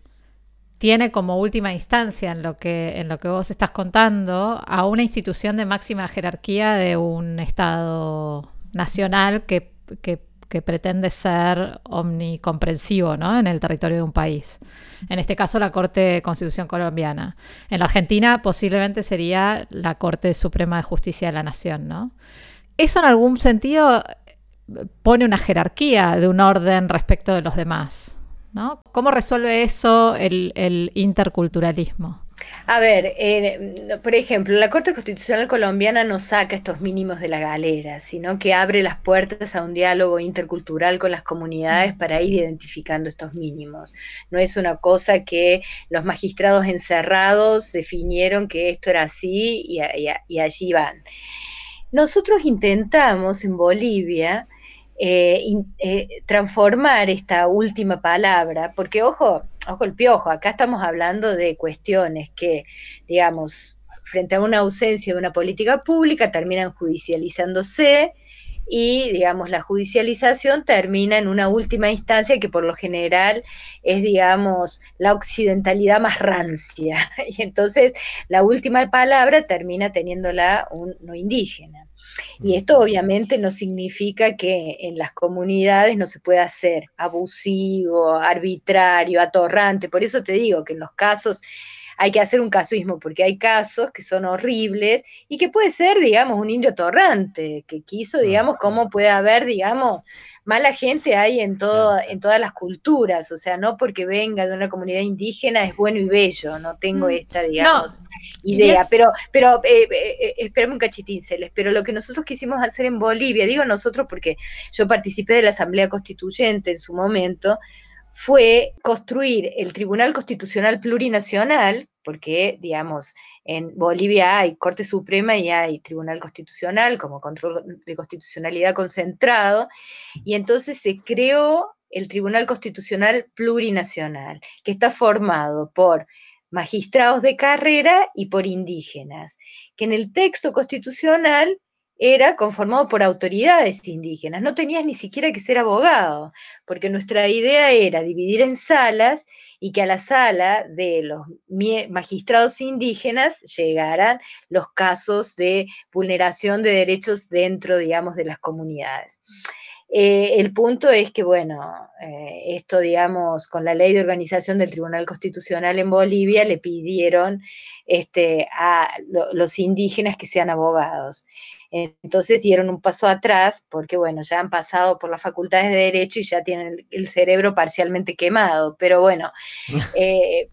Speaker 2: tiene como última instancia en lo que, en lo que vos estás contando a una institución de máxima jerarquía de un Estado nacional que, que que pretende ser omnicomprensivo ¿no? en el territorio de un país. En este caso, la Corte de Constitución colombiana. En la Argentina, posiblemente sería la Corte Suprema de Justicia de la Nación. ¿no? Eso, en algún sentido, pone una jerarquía de un orden respecto de los demás. ¿no? ¿Cómo resuelve eso el, el interculturalismo?
Speaker 3: A ver, eh, por ejemplo, la Corte Constitucional colombiana no saca estos mínimos de la galera, sino que abre las puertas a un diálogo intercultural con las comunidades mm. para ir identificando estos mínimos. No es una cosa que los magistrados encerrados definieron que esto era así y, y allí van. Nosotros intentamos en Bolivia eh, eh, transformar esta última palabra, porque ojo, ojo el piojo, acá estamos hablando de cuestiones que, digamos, frente a una ausencia de una política pública terminan judicializándose y, digamos, la judicialización termina en una última instancia que por lo general es, digamos, la occidentalidad más rancia. Y entonces la última palabra termina teniéndola un no indígena. Y esto obviamente no significa que en las comunidades no se pueda hacer abusivo, arbitrario, atorrante. Por eso te digo que en los casos hay que hacer un casuismo, porque hay casos que son horribles y que puede ser, digamos, un indio atorrante, que quiso, digamos, cómo puede haber, digamos, mala gente hay en, todo, en todas las culturas, o sea, no porque venga de una comunidad indígena es bueno y bello, no tengo mm, esta, digamos, idea, pero, pero eh, eh, eh un cachitín, Celes, pero lo que nosotros quisimos hacer en Bolivia, digo nosotros porque yo participé de la Asamblea Constituyente en su momento, fue construir el Tribunal Constitucional Plurinacional, porque, digamos, en Bolivia hay Corte Suprema y hay Tribunal Constitucional como control de constitucionalidad concentrado, y entonces se creó el Tribunal Constitucional Plurinacional, que está formado por magistrados de carrera y por indígenas, que en el texto constitucional era conformado por autoridades indígenas, no tenías ni siquiera que ser abogado, porque nuestra idea era dividir en salas y que a la sala de los magistrados indígenas llegaran los casos de vulneración de derechos dentro, digamos, de las comunidades. Eh, el punto es que, bueno, eh, esto, digamos, con la ley de organización del Tribunal Constitucional en Bolivia, le pidieron este, a los indígenas que sean abogados. Entonces dieron un paso atrás porque, bueno, ya han pasado por las facultades de Derecho y ya tienen el cerebro parcialmente quemado. Pero bueno, eh,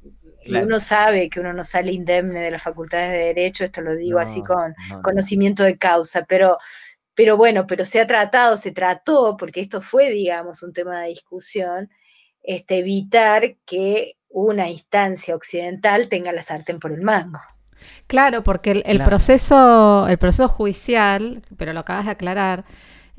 Speaker 3: uno sabe que uno no sale indemne de las facultades de Derecho, esto lo digo así con conocimiento de causa, pero, pero bueno, pero se ha tratado, se trató, porque esto fue, digamos, un tema de discusión, este, evitar que una instancia occidental tenga la sartén por el mango.
Speaker 2: Claro, porque el, proceso, el proceso judicial, pero lo acabas de aclarar,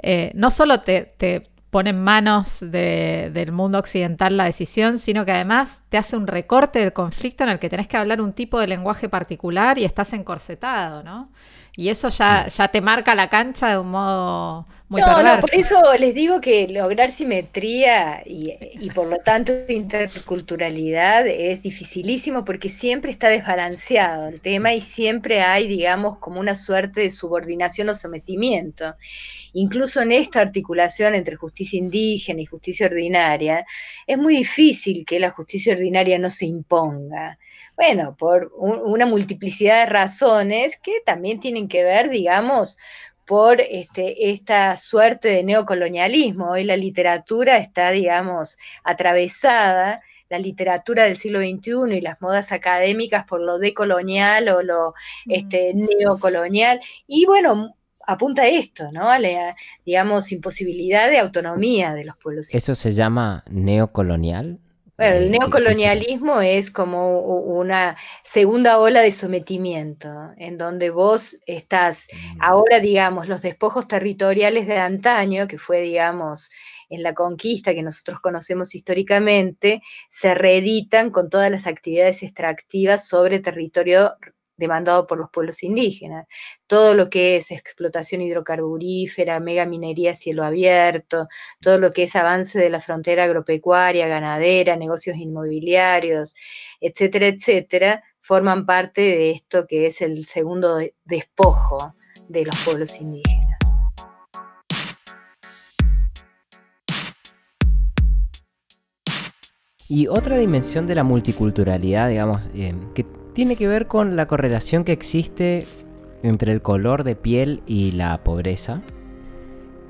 Speaker 2: eh, no solo te, te pone en manos del mundo occidental la decisión, sino que además te hace un recorte del conflicto en el que tenés que hablar un tipo de lenguaje particular y estás encorsetado, ¿no? Y eso ya, ya te marca la cancha de un modo muy no, No,
Speaker 3: por eso les digo que lograr simetría y, y, por lo tanto interculturalidad es dificilísimo porque siempre está desbalanceado el tema y siempre hay, digamos, como una suerte de subordinación o sometimiento. Incluso en esta articulación entre justicia indígena y justicia ordinaria, es muy difícil que la justicia ordinaria no se imponga. Bueno, por una multiplicidad de razones que también tienen que ver, digamos, por este, esta suerte de neocolonialismo. Hoy la literatura está, digamos, atravesada, la literatura del siglo XXI y las modas académicas por lo decolonial o lo este, neocolonial. Y bueno, apunta a esto, ¿no? A la, digamos, imposibilidad de autonomía de los pueblos.
Speaker 1: ¿Eso se llama neocolonial?
Speaker 3: Bueno, el neocolonialismo es como una segunda ola de sometimiento, en donde vos estás, mm. ahora digamos, los despojos territoriales de antaño, que fue, digamos, en la conquista que nosotros conocemos históricamente, se reeditan con todas las actividades extractivas sobre territorio demandado por los pueblos indígenas. Todo lo que es explotación hidrocarburífera, mega minería a cielo abierto, todo lo que es avance de la frontera agropecuaria, ganadera, negocios inmobiliarios, etcétera, etcétera, forman parte de esto que es el segundo despojo de los pueblos indígenas.
Speaker 1: Y otra dimensión de la multiculturalidad, digamos, eh, que tiene que ver con la correlación que existe entre el color de piel y la pobreza.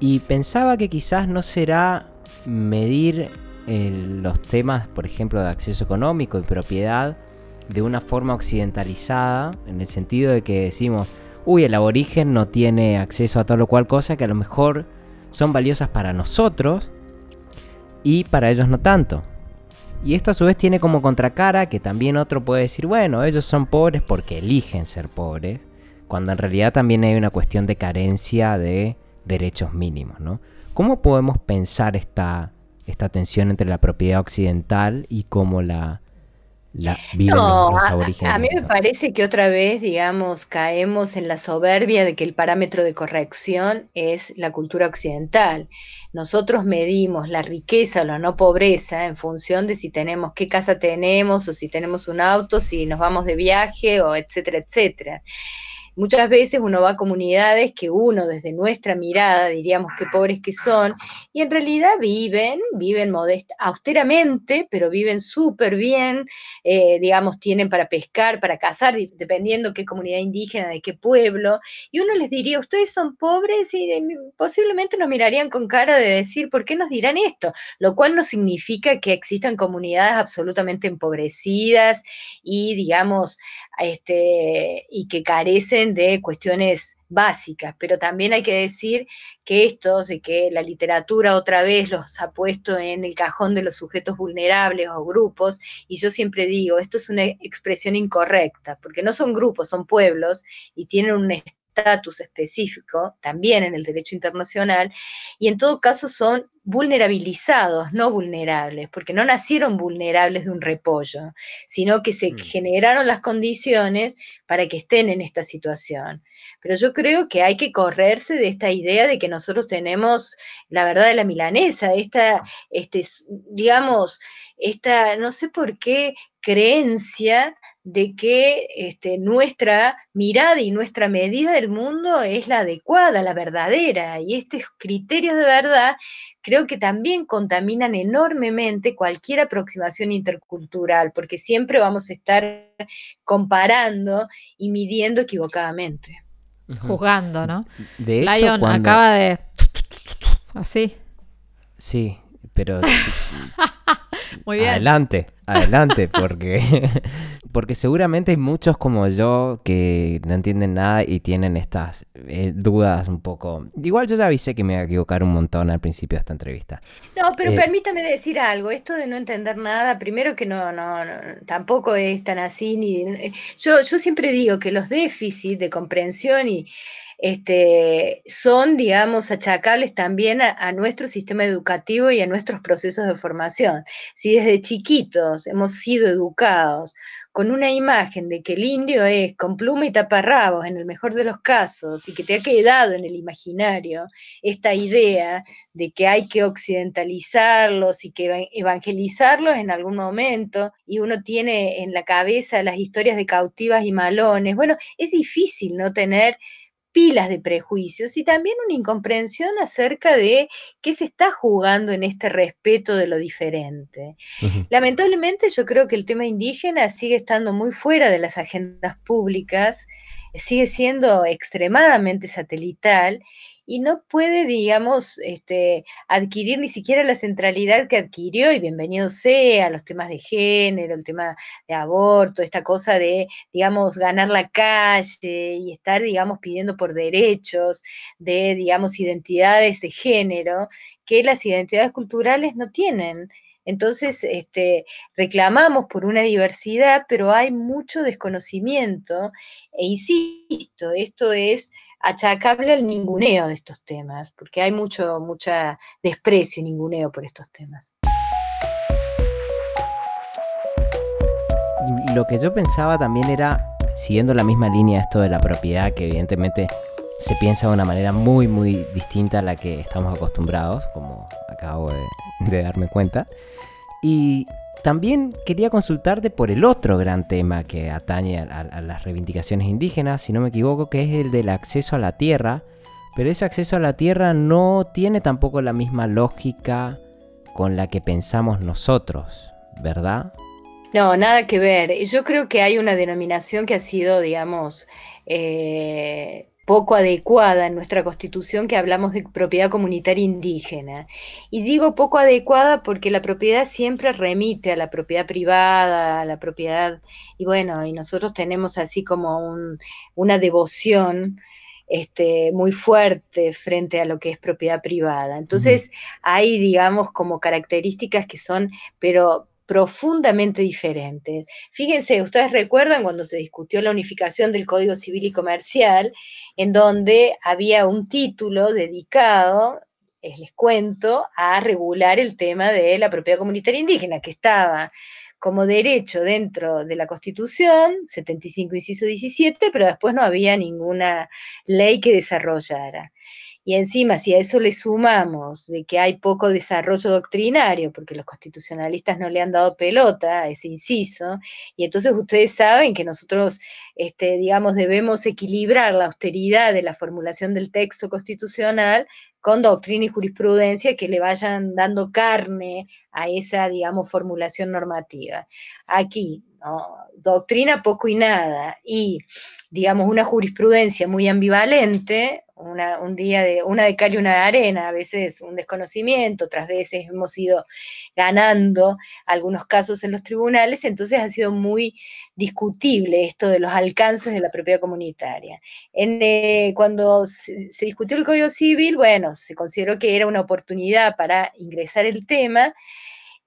Speaker 1: Y pensaba que quizás no será medir los temas, por ejemplo, de acceso económico y propiedad de una forma occidentalizada, en el sentido de que decimos, uy, el aborigen no tiene acceso a tal o cual cosa que a lo mejor son valiosas para nosotros y para ellos no tanto. Y esto a su vez tiene como contracara que también otro puede decir, bueno, ellos son pobres porque eligen ser pobres, cuando en realidad también hay una cuestión de carencia de derechos mínimos, ¿no? ¿Cómo podemos pensar esta, esta tensión entre la propiedad occidental y cómo la, la viven los, aborígenes?
Speaker 3: A, a mí me parece que otra vez, digamos, caemos en la soberbia de que el parámetro de corrección es la cultura occidental nosotros medimos la riqueza o la no pobreza en función de si tenemos qué casa tenemos o si tenemos un auto, si nos vamos de viaje o etcétera, etcétera. Muchas veces uno va a comunidades que uno desde nuestra mirada diríamos que pobres que son, y en realidad viven, viven modesta, austeramente, pero viven súper bien, eh, digamos, tienen para pescar, para cazar, dependiendo qué comunidad indígena, de qué pueblo, y uno les diría, ustedes son pobres y eh, posiblemente nos mirarían con cara de decir, ¿por qué nos dirán esto? Lo cual no significa que existan comunidades absolutamente empobrecidas y, digamos, este, y que carecen de cuestiones básicas, pero también hay que decir que estos, y que la literatura otra vez los ha puesto en el cajón de los sujetos vulnerables o grupos, y yo siempre digo, esto es una expresión incorrecta, porque no son grupos, son pueblos y tienen un estatus específico también en el derecho internacional, y en todo caso son vulnerabilizados, no vulnerables, porque no nacieron vulnerables de un repollo, sino que se mm. generaron las condiciones para que estén en esta situación. Pero yo creo que hay que correrse de esta idea de que nosotros tenemos la verdad de la milanesa, esta, este, digamos, esta, no sé por qué, creencia de que este, nuestra mirada y nuestra medida del mundo es la adecuada, la verdadera, y estos criterios de verdad creo que también contaminan enormemente cualquier aproximación intercultural, porque siempre vamos a estar comparando y midiendo equivocadamente.
Speaker 2: Jugando, ¿no? De hecho, Lion acaba de... Así.
Speaker 1: Sí, pero... Muy bien. Adelante, adelante, porque, porque seguramente hay muchos como yo que no entienden nada y tienen estas eh, dudas un poco. Igual yo ya avisé que me iba a equivocar un montón al principio de esta entrevista.
Speaker 3: No, pero eh, permítame decir algo. Esto de no entender nada, primero que no, no, no tampoco es tan así. Ni, yo, yo siempre digo que los déficits de comprensión y este, son, digamos, achacables también a, nuestro sistema educativo y a nuestros procesos de formación. Si desde chiquitos hemos sido educados con una imagen de que el indio es con pluma y taparrabos en el mejor de los casos y que te ha quedado en el imaginario esta idea de que hay que occidentalizarlos y que evangelizarlos en algún momento y uno tiene en la cabeza las historias de cautivas y malones, bueno, es difícil no tener pilas de prejuicios y también una incomprensión acerca de qué se está jugando en este respeto de lo diferente. Lamentablemente yo creo que el tema indígena sigue estando muy fuera de las agendas públicas, sigue siendo extremadamente satelital y no puede, digamos, este, adquirir ni siquiera la centralidad que adquirió, y bienvenido sea, los temas de género, el tema de aborto, esta cosa de, digamos, ganar la calle y estar, digamos, pidiendo por derechos de, digamos, identidades de género que las identidades culturales no tienen. Entonces, este, reclamamos por una diversidad, pero hay mucho desconocimiento e insisto, esto es achacable al ninguneo de estos temas, porque hay mucho mucha desprecio y ninguneo por estos temas.
Speaker 1: Lo que yo pensaba también era, siguiendo la misma línea esto de la propiedad, que evidentemente se piensa de una manera muy, muy distinta a la que estamos acostumbrados, como acabo de, darme cuenta. Y también quería consultarte por el otro gran tema que atañe a, las reivindicaciones indígenas, si no me equivoco, que es el del acceso a la tierra. Pero ese acceso a la tierra no tiene tampoco la misma lógica con la que pensamos nosotros, ¿verdad?
Speaker 3: No, nada que ver. Yo creo que hay una denominación que ha sido, digamos, eh, poco adecuada en nuestra constitución que hablamos de propiedad comunitaria indígena. Y digo poco adecuada porque la propiedad siempre remite a la propiedad privada, a la propiedad, y bueno, y nosotros tenemos así como una devoción este, muy fuerte frente a lo que es propiedad privada. Entonces, hay, digamos, como características que son, pero profundamente diferentes. Fíjense, ustedes recuerdan cuando se discutió la unificación del Código Civil y Comercial, en donde había un título dedicado, les cuento, a regular el tema de la propiedad comunitaria indígena, que estaba como derecho dentro de la Constitución, 75 inciso 17, pero después no había ninguna ley que desarrollara. Y encima, si a eso le sumamos de que hay poco desarrollo doctrinario, porque los constitucionalistas no le han dado pelota a ese inciso, y entonces ustedes saben que nosotros, este, digamos, debemos equilibrar la austeridad de la formulación del texto constitucional con doctrina y jurisprudencia que le vayan dando carne a esa, digamos, formulación normativa. Aquí, doctrina poco y nada, y, digamos, una jurisprudencia muy ambivalente, un día de una de cal y una de arena, a veces un desconocimiento, otras veces hemos ido ganando algunos casos en los tribunales, entonces ha sido muy discutible esto de los alcances de la propiedad comunitaria. Eh, cuando se, discutió el Código Civil, bueno, se consideró que era una oportunidad para ingresar el tema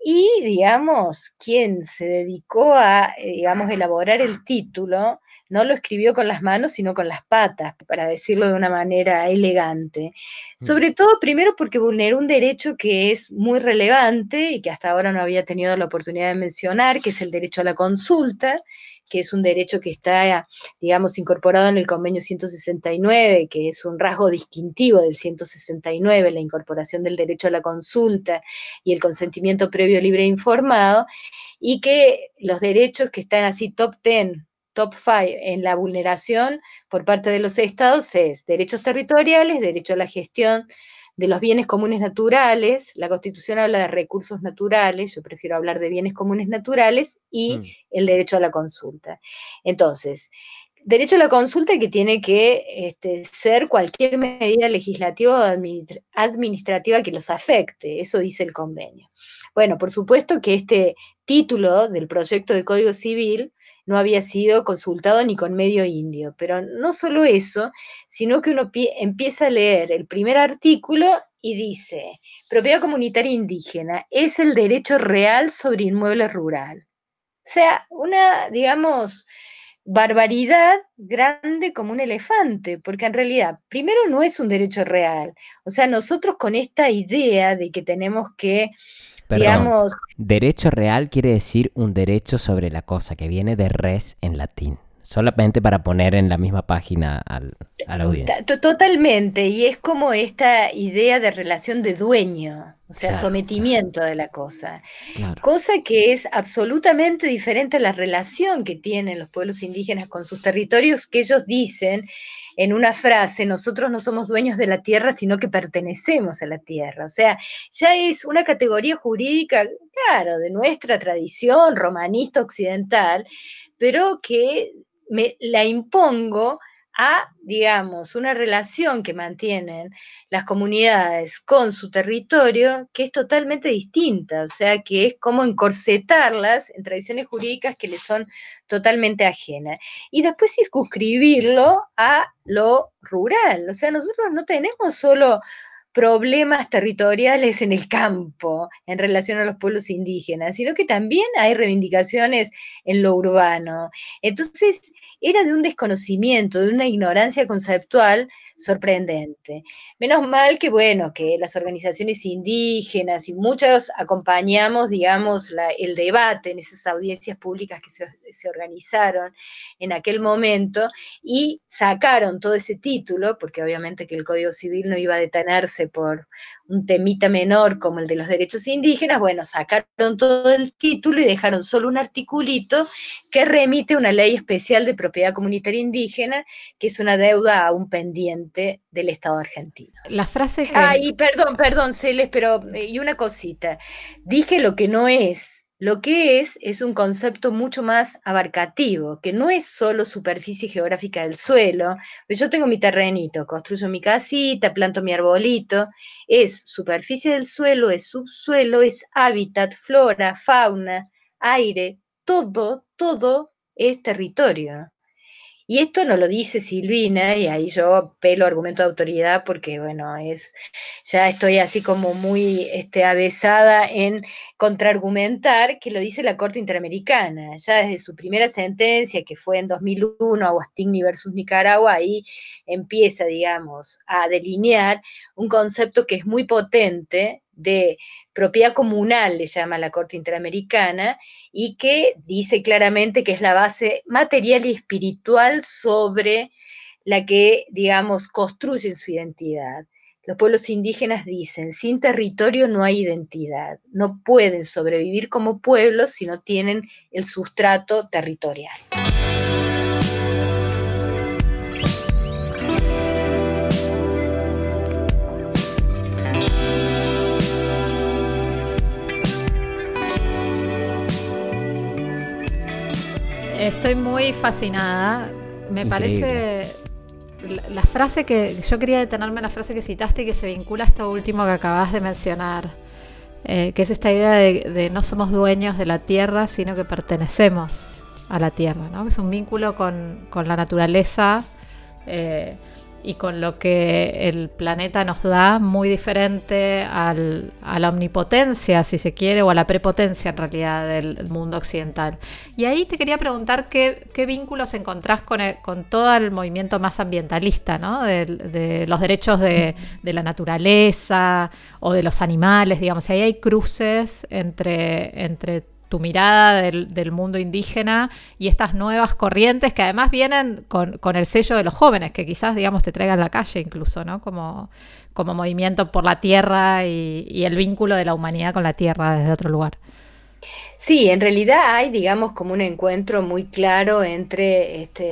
Speaker 3: y, digamos, quien se dedicó a, eh, digamos, elaborar el título, no lo escribió con las manos, sino con las patas, para decirlo de una manera elegante. Mm. Sobre todo, primero, porque vulneró un derecho que es muy relevante y que hasta ahora no había tenido la oportunidad de mencionar, que es el derecho a la consulta, que es un derecho que está, digamos, incorporado en el convenio 169, que es un rasgo distintivo del 169, la incorporación del derecho a la consulta y el consentimiento previo libre e informado, y que los derechos que están así top 10 top 5 en la vulneración por parte de los estados es derechos territoriales, derecho a la gestión de los bienes comunes naturales, la Constitución habla de recursos naturales, yo prefiero hablar de bienes comunes naturales, y mm. el derecho a la consulta. Entonces, derecho a la consulta que tiene que este, ser cualquier medida legislativa o administrativa que los afecte, eso dice el convenio. Bueno, por supuesto que este título del proyecto de Código Civil no había sido consultado ni con medio indio. Pero no solo eso, sino que uno empieza a leer el primer artículo y dice, propiedad comunitaria indígena es el derecho real sobre inmueble rural. O sea, una, digamos, barbaridad grande como un elefante, porque en realidad, primero no es un derecho real. O sea, nosotros con esta idea de que tenemos que
Speaker 1: Perdón, Derecho real quiere decir un derecho sobre la cosa, que viene de res en latín. Solamente para poner en la misma página al, a la audiencia.
Speaker 3: Totalmente, y es como esta idea de relación de dueño, o sea, sometimiento de la cosa. Cosa que es absolutamente diferente a la relación que tienen los pueblos indígenas con sus territorios, que ellos dicen en una frase, nosotros no somos dueños de la tierra, sino que pertenecemos a la tierra. O sea, ya es una categoría jurídica, claro, de nuestra tradición romanista occidental, pero que me la impongo a, digamos, una relación que mantienen las comunidades con su territorio que es totalmente distinta, o sea, que es como encorsetarlas en tradiciones jurídicas que les son totalmente ajenas. Y después circunscribirlo a lo rural, o sea, nosotros no tenemos solo problemas territoriales en el campo en relación a los pueblos indígenas, sino que también hay reivindicaciones en lo urbano. Entonces, era de un desconocimiento, de una ignorancia conceptual sorprendente. Menos mal que, bueno, que las organizaciones indígenas y muchos acompañamos, digamos, el debate en esas audiencias públicas que se, se organizaron en aquel momento y sacaron todo ese título, porque obviamente que el Código Civil no iba a detenerse por un temita menor como el de los derechos indígenas, bueno, sacaron todo el título y dejaron solo un articulito que remite a una ley especial de propiedad comunitaria indígena, que es una deuda aún pendiente del Estado argentino.
Speaker 2: La frase que...
Speaker 3: Ah, y perdón, perdón, Celes, pero, eh, y una cosita, dije lo que no es, lo que es es un concepto mucho más abarcativo, que no es solo superficie geográfica del suelo. Yo tengo mi terrenito, construyo mi casita, planto mi arbolito. Es superficie del suelo, es subsuelo, es hábitat, flora, fauna, aire, todo, todo es territorio. Y esto no lo dice Silvina, y ahí yo pelo argumento de autoridad porque, bueno, es, ya estoy así como muy este, avesada en contraargumentar que lo dice la Corte Interamericana. Ya desde su primera sentencia, que fue en 2001, Agustín versus Nicaragua, ahí empieza, digamos, a delinear un concepto que es muy potente de propiedad comunal, le llama la Corte Interamericana, y que dice claramente que es la base material y espiritual sobre la que, digamos, construyen su identidad. Los pueblos indígenas dicen, sin territorio no hay identidad, no pueden sobrevivir como pueblos si no tienen el sustrato territorial.
Speaker 2: Estoy muy fascinada. Me parece la, frase que yo quería detenerme en la frase que citaste y que se vincula a esto último que acabas de mencionar, eh, que es esta idea de, no somos dueños de la tierra, sino que pertenecemos a la tierra, ¿no? es un vínculo con, la naturaleza. Eh, y con lo que el planeta nos da, muy diferente a la omnipotencia, si se quiere, o a la prepotencia en realidad del mundo occidental. Y ahí te quería preguntar qué, vínculos encontrás con, todo el movimiento más ambientalista, ¿no? de, los derechos de, la naturaleza o de los animales, digamos, si ahí hay cruces entre, entre tu mirada del, mundo indígena y estas nuevas corrientes que además vienen con, el sello de los jóvenes, que quizás, digamos, te traigan la calle incluso, ¿no? Como, como movimiento por la tierra y, el vínculo de la humanidad con la tierra desde otro lugar.
Speaker 3: Sí, en realidad hay, digamos, como un encuentro muy claro entre este,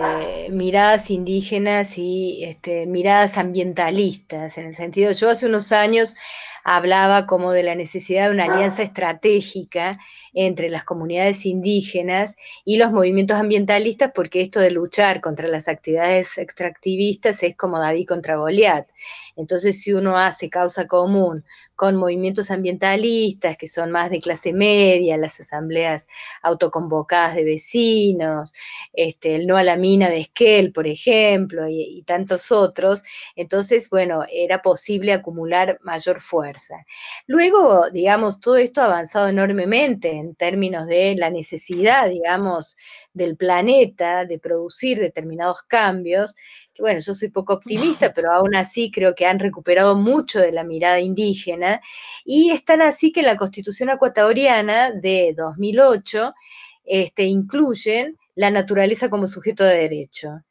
Speaker 3: miradas indígenas y este, miradas ambientalistas, en el sentido, yo hace unos años hablaba como de la necesidad de una alianza estratégica entre las comunidades indígenas y los movimientos ambientalistas, porque esto de luchar contra las actividades extractivistas es como David contra Goliat. Entonces, si uno hace causa común con movimientos ambientalistas que son más de clase media, las asambleas autoconvocadas de vecinos, este, el no a la mina de Esquel, por ejemplo, y, tantos otros, entonces, bueno, era posible acumular mayor fuerza. Luego, digamos, todo esto ha avanzado enormemente en términos de la necesidad, digamos, del planeta de producir determinados cambios bueno, yo soy poco optimista, pero aún así creo que han recuperado mucho de la mirada indígena y están así que la Constitución ecuatoriana de 2008 este, incluyen la naturaleza como sujeto de derecho.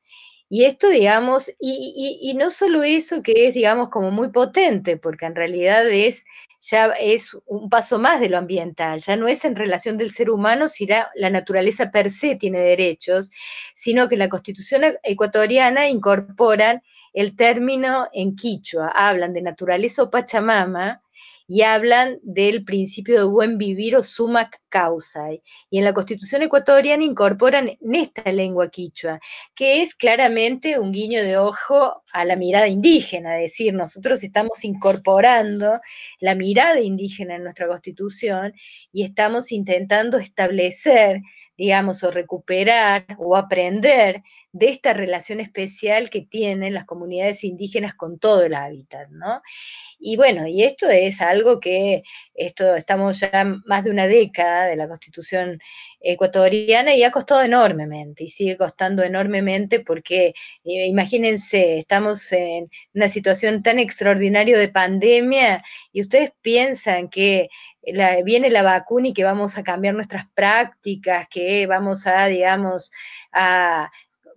Speaker 3: Y esto, digamos, y, y, no solo eso que es, digamos, como muy potente, porque en realidad es ya es un paso más de lo ambiental, ya no es en relación del ser humano si la, naturaleza per se tiene derechos, sino que la constitución ecuatoriana incorporan el término en quichua, hablan de naturaleza o pachamama, y hablan del principio de buen vivir o summa causa. Y en la constitución ecuatoriana incorporan esta lengua quichua, que es claramente un guiño de ojo a la mirada indígena, es decir, nosotros estamos incorporando la mirada indígena en nuestra constitución y estamos intentando establecer digamos, o recuperar o aprender de esta relación especial que tienen las comunidades indígenas con todo el hábitat, ¿no? Y bueno, y esto es algo que esto estamos ya más de una década de la Constitución ecuatoriana y ha costado enormemente y sigue costando enormemente porque eh, imagínense, estamos en una situación tan extraordinaria de pandemia y ustedes piensan que viene la vacuna y que vamos a cambiar nuestras prácticas, que vamos a, digamos, a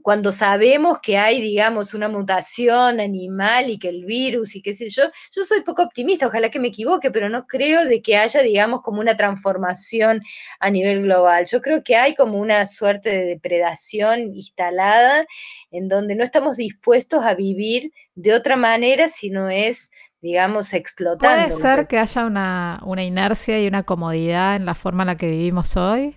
Speaker 3: cuando sabemos que hay, digamos, una mutación animal y que el virus y qué sé yo, yo soy poco optimista, ojalá que me equivoque, pero no creo de que haya, digamos, como una transformación a nivel global. Yo creo que hay como una suerte de depredación instalada en donde no estamos dispuestos a vivir de otra manera, sino es digamos, explotando.
Speaker 2: ¿Puede ser que haya una, una inercia y una comodidad en la forma en la que vivimos hoy?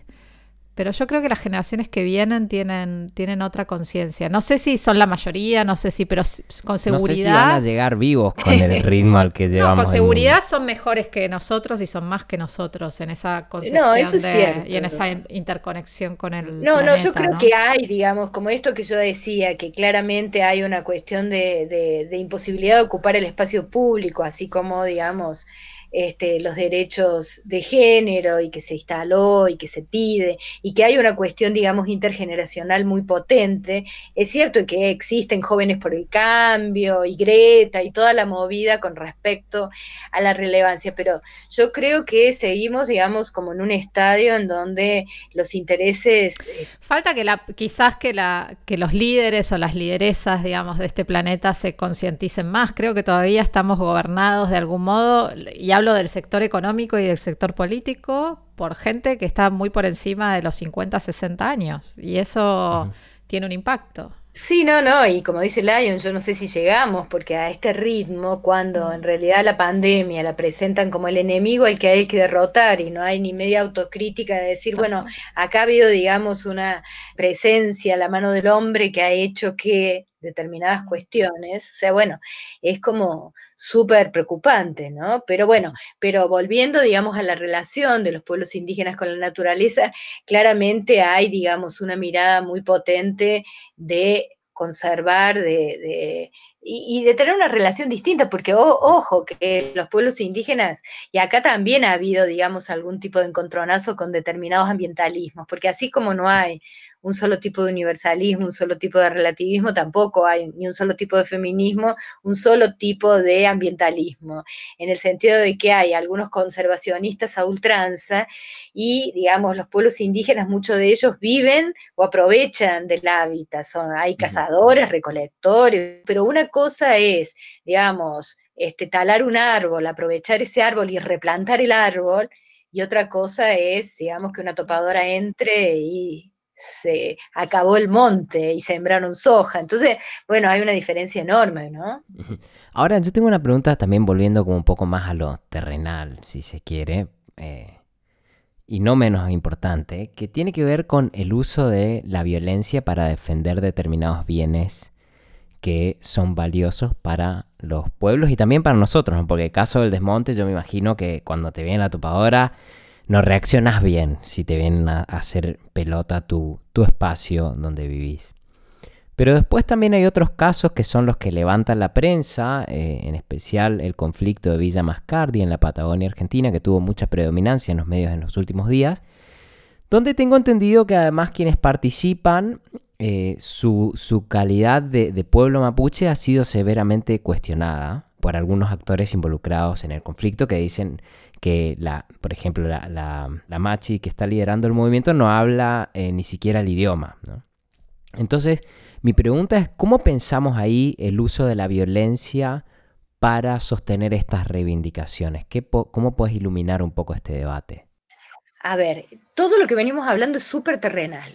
Speaker 2: Pero yo creo que las generaciones que vienen tienen, tienen otra conciencia. No sé si son la mayoría, no sé si, pero con seguridad. No sé si
Speaker 1: van a llegar vivos con el ritmo al que llevamos.
Speaker 2: No, con seguridad son mejores que nosotros y son más que nosotros en esa concepción no, eso y en esa interconexión con el.
Speaker 3: No, no, yo creo que hay, digamos, como esto que yo decía, que claramente hay una cuestión de, de imposibilidad de ocupar el espacio público, así como, digamos, este, los derechos de género y que se instaló y que se pide y que hay una cuestión, digamos, intergeneracional muy potente. Es cierto que existen jóvenes por el cambio y Greta y toda la movida con respecto a la relevancia, pero yo creo que seguimos, digamos, como en un estadio en donde los intereses...
Speaker 2: Eh, Falta que la, quizás que, la, que los líderes o las lideresas, digamos, de este planeta se concienticen más. Creo que todavía estamos gobernados de algún modo y hablo del sector económico y del sector político por gente que está muy por encima de los 50, 60 años. Y eso tiene un impacto.
Speaker 3: Sí, no, no, y como dice Lion, yo no sé si llegamos, porque a este ritmo, cuando en realidad la pandemia la presentan como el enemigo al que hay que derrotar y no hay ni media autocrítica de decir, bueno, acá ha habido, digamos, una presencia, la mano del hombre que ha hecho que determinadas cuestiones, o sea, bueno, es como súper preocupante, ¿no? Pero bueno, pero volviendo, digamos, a la relación de los pueblos indígenas con la naturaleza, claramente hay, digamos, una mirada muy potente de conservar, de, y, de tener una relación distinta, porque ojo, que los pueblos indígenas, y acá también ha habido, digamos, algún tipo de encontronazo con determinados ambientalismos, porque así como no hay un solo tipo de universalismo, un solo tipo de relativismo, tampoco hay ni un solo tipo de feminismo, un solo tipo de ambientalismo, en el sentido de que hay algunos conservacionistas a ultranza y, digamos, los pueblos indígenas, muchos de ellos viven o aprovechan del hábitat, son, hay cazadores, recolectores, pero una cosa es, digamos, este, talar un árbol, aprovechar ese árbol y replantar el árbol, y otra cosa es, digamos, que una topadora entre y se acabó el monte y sembraron soja. Entonces, bueno, hay una diferencia enorme, ¿no?
Speaker 1: Ahora, yo tengo una pregunta también volviendo como un poco más a lo terrenal, si se quiere, eh, y no menos importante, que tiene que ver con el uso de la violencia para defender determinados bienes que son valiosos para los pueblos y también para nosotros, porque el caso del desmonte yo me imagino que cuando te viene la topadora no reaccionas bien si te vienen a hacer pelota tu, tu espacio donde vivís. Pero después también hay otros casos que son los que levantan la prensa, eh, en especial el conflicto de Villa Mascardi en la Patagonia Argentina, que tuvo mucha predominancia en los medios en los últimos días, donde tengo entendido que además quienes participan, eh, su, calidad de, de pueblo mapuche ha sido severamente cuestionada por algunos actores involucrados en el conflicto que dicen que, la, por ejemplo, la, la, Machi que está liderando el movimiento no habla eh, ni siquiera el idioma. Entonces, mi pregunta es, ¿cómo pensamos ahí el uso de la violencia para sostener estas reivindicaciones? ¿Qué ¿Cómo puedes iluminar un poco este debate?
Speaker 3: A ver, todo lo que venimos hablando es súper terrenal.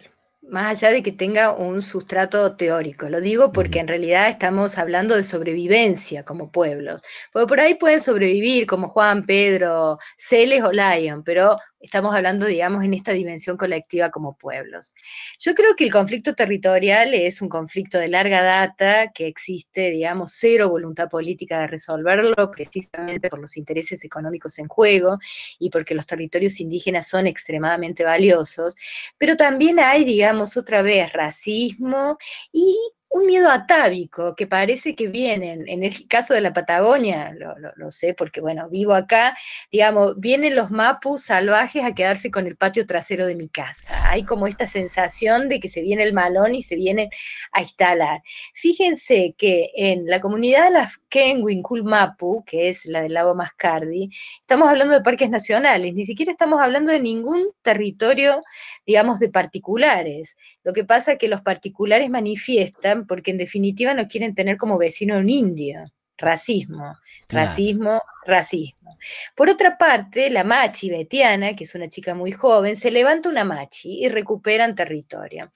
Speaker 3: Más allá de que tenga un sustrato teórico. Lo digo porque en realidad estamos hablando de sobrevivencia como pueblos. Porque por ahí pueden sobrevivir como Juan, Pedro, Celes o Lyon, pero estamos hablando, digamos, en esta dimensión colectiva como pueblos. Yo creo que el conflicto territorial es un conflicto de larga data, que existe, digamos, cero voluntad política de resolverlo, precisamente por los intereses económicos en juego y porque los territorios indígenas son extremadamente valiosos, pero también hay, digamos, otra vez racismo y un miedo atávico que parece que vienen, en el caso de la Patagonia, lo, sé porque, bueno, vivo acá, digamos, vienen los mapus salvajes a quedarse con el patio trasero de mi casa. Hay como esta sensación de que se viene el malón y se vienen a instalar. Fíjense que en la comunidad de las Kenwinkul Mapu, que es la del lago Mascardi, estamos hablando de parques nacionales, ni siquiera estamos hablando de ningún territorio, digamos, de particulares. Lo que pasa es que los particulares manifiestan porque en definitiva no quieren tener como vecino un indio. Racismo, racismo, racismo. Por otra parte, la machi betiana, que es una chica muy joven, se levanta una machi y recuperan territorio.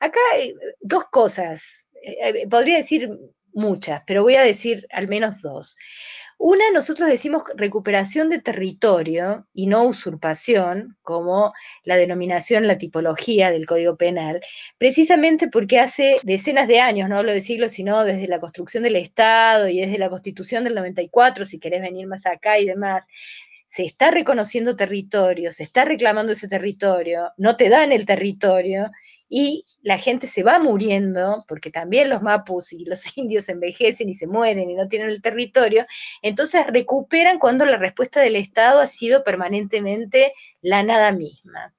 Speaker 3: Acá hay dos cosas, eh, eh, podría decir muchas, pero voy a decir al menos dos. Una, nosotros decimos recuperación de territorio y no usurpación, como la denominación, la tipología del Código Penal, precisamente porque hace decenas de años, no hablo de siglos, sino desde la construcción del Estado y desde la Constitución del 94, si querés venir más acá y demás, se está reconociendo territorio, se está reclamando ese territorio, no te dan el territorio y la gente se va muriendo, porque también los mapus y los indios envejecen y se mueren y no tienen el territorio, entonces recuperan cuando la respuesta del Estado ha sido permanentemente la nada misma.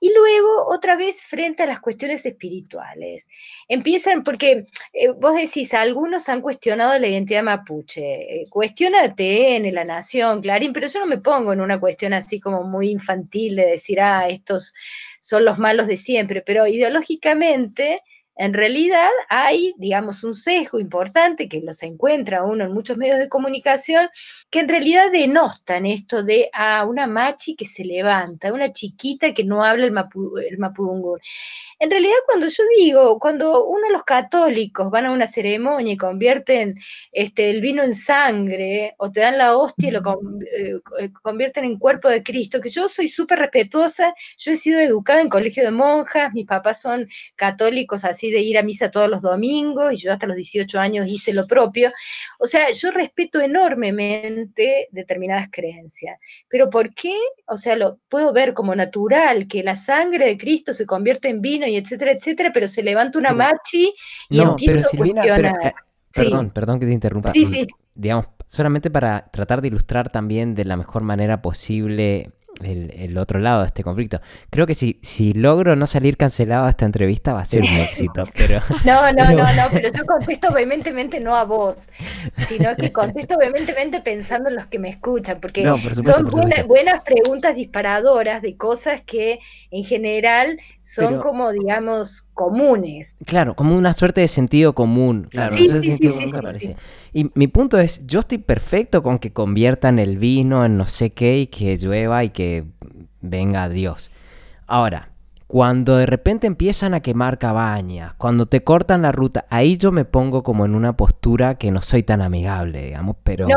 Speaker 3: Y luego, otra vez, frente a las cuestiones espirituales. Empiezan, porque eh, vos decís, algunos han cuestionado la identidad mapuche. Eh, cuestionate en la nación, Clarín, pero yo no me pongo en una cuestión así como muy infantil de decir, ah, estos son los malos de siempre, pero ideológicamente en realidad hay, digamos, un sesgo importante que los encuentra uno en muchos medios de comunicación, que en realidad denostan esto de a ah, una machi que se levanta, una chiquita que no habla el, mapu, mapudungun. En realidad, cuando yo digo, cuando uno de los católicos van a una ceremonia y convierten este, el vino en sangre, o te dan la hostia y lo eh, eh, convierten en cuerpo de Cristo, que yo soy súper respetuosa, yo he sido educada en colegio de monjas, mis papás son católicos así de ir a misa todos los domingos, y yo hasta los 18 años hice lo propio. O sea, yo respeto enormemente determinadas creencias, pero ¿por qué? O sea, lo puedo ver como natural que la sangre de Cristo se convierte en vino y etcétera, etcétera, pero se levanta una machi y empieza a cuestionar.
Speaker 1: Eh, perdón, perdón que te interrumpa.
Speaker 3: Sí, sí.
Speaker 1: Digamos, solamente para tratar de ilustrar también de la mejor manera posible el, otro lado de este conflicto. Creo que si, si logro no salir cancelado a esta entrevista va a ser un éxito, pero...
Speaker 3: No, no, no, no, pero yo contesto vehementemente no a vos, sino que contesto vehementemente pensando en los que me escuchan, porque son buenas preguntas disparadoras de cosas que en general son como, digamos, comunes.
Speaker 1: Claro, como una suerte de sentido común. Claro, sí, sí, sí, sí, y mi punto es, yo estoy perfecto con que conviertan el vino en no sé qué y que llueva y que venga Dios. Ahora, cuando de repente empiezan a quemar cabañas, cuando te cortan la ruta, ahí yo me pongo como en una postura que no soy tan amigable, digamos, pero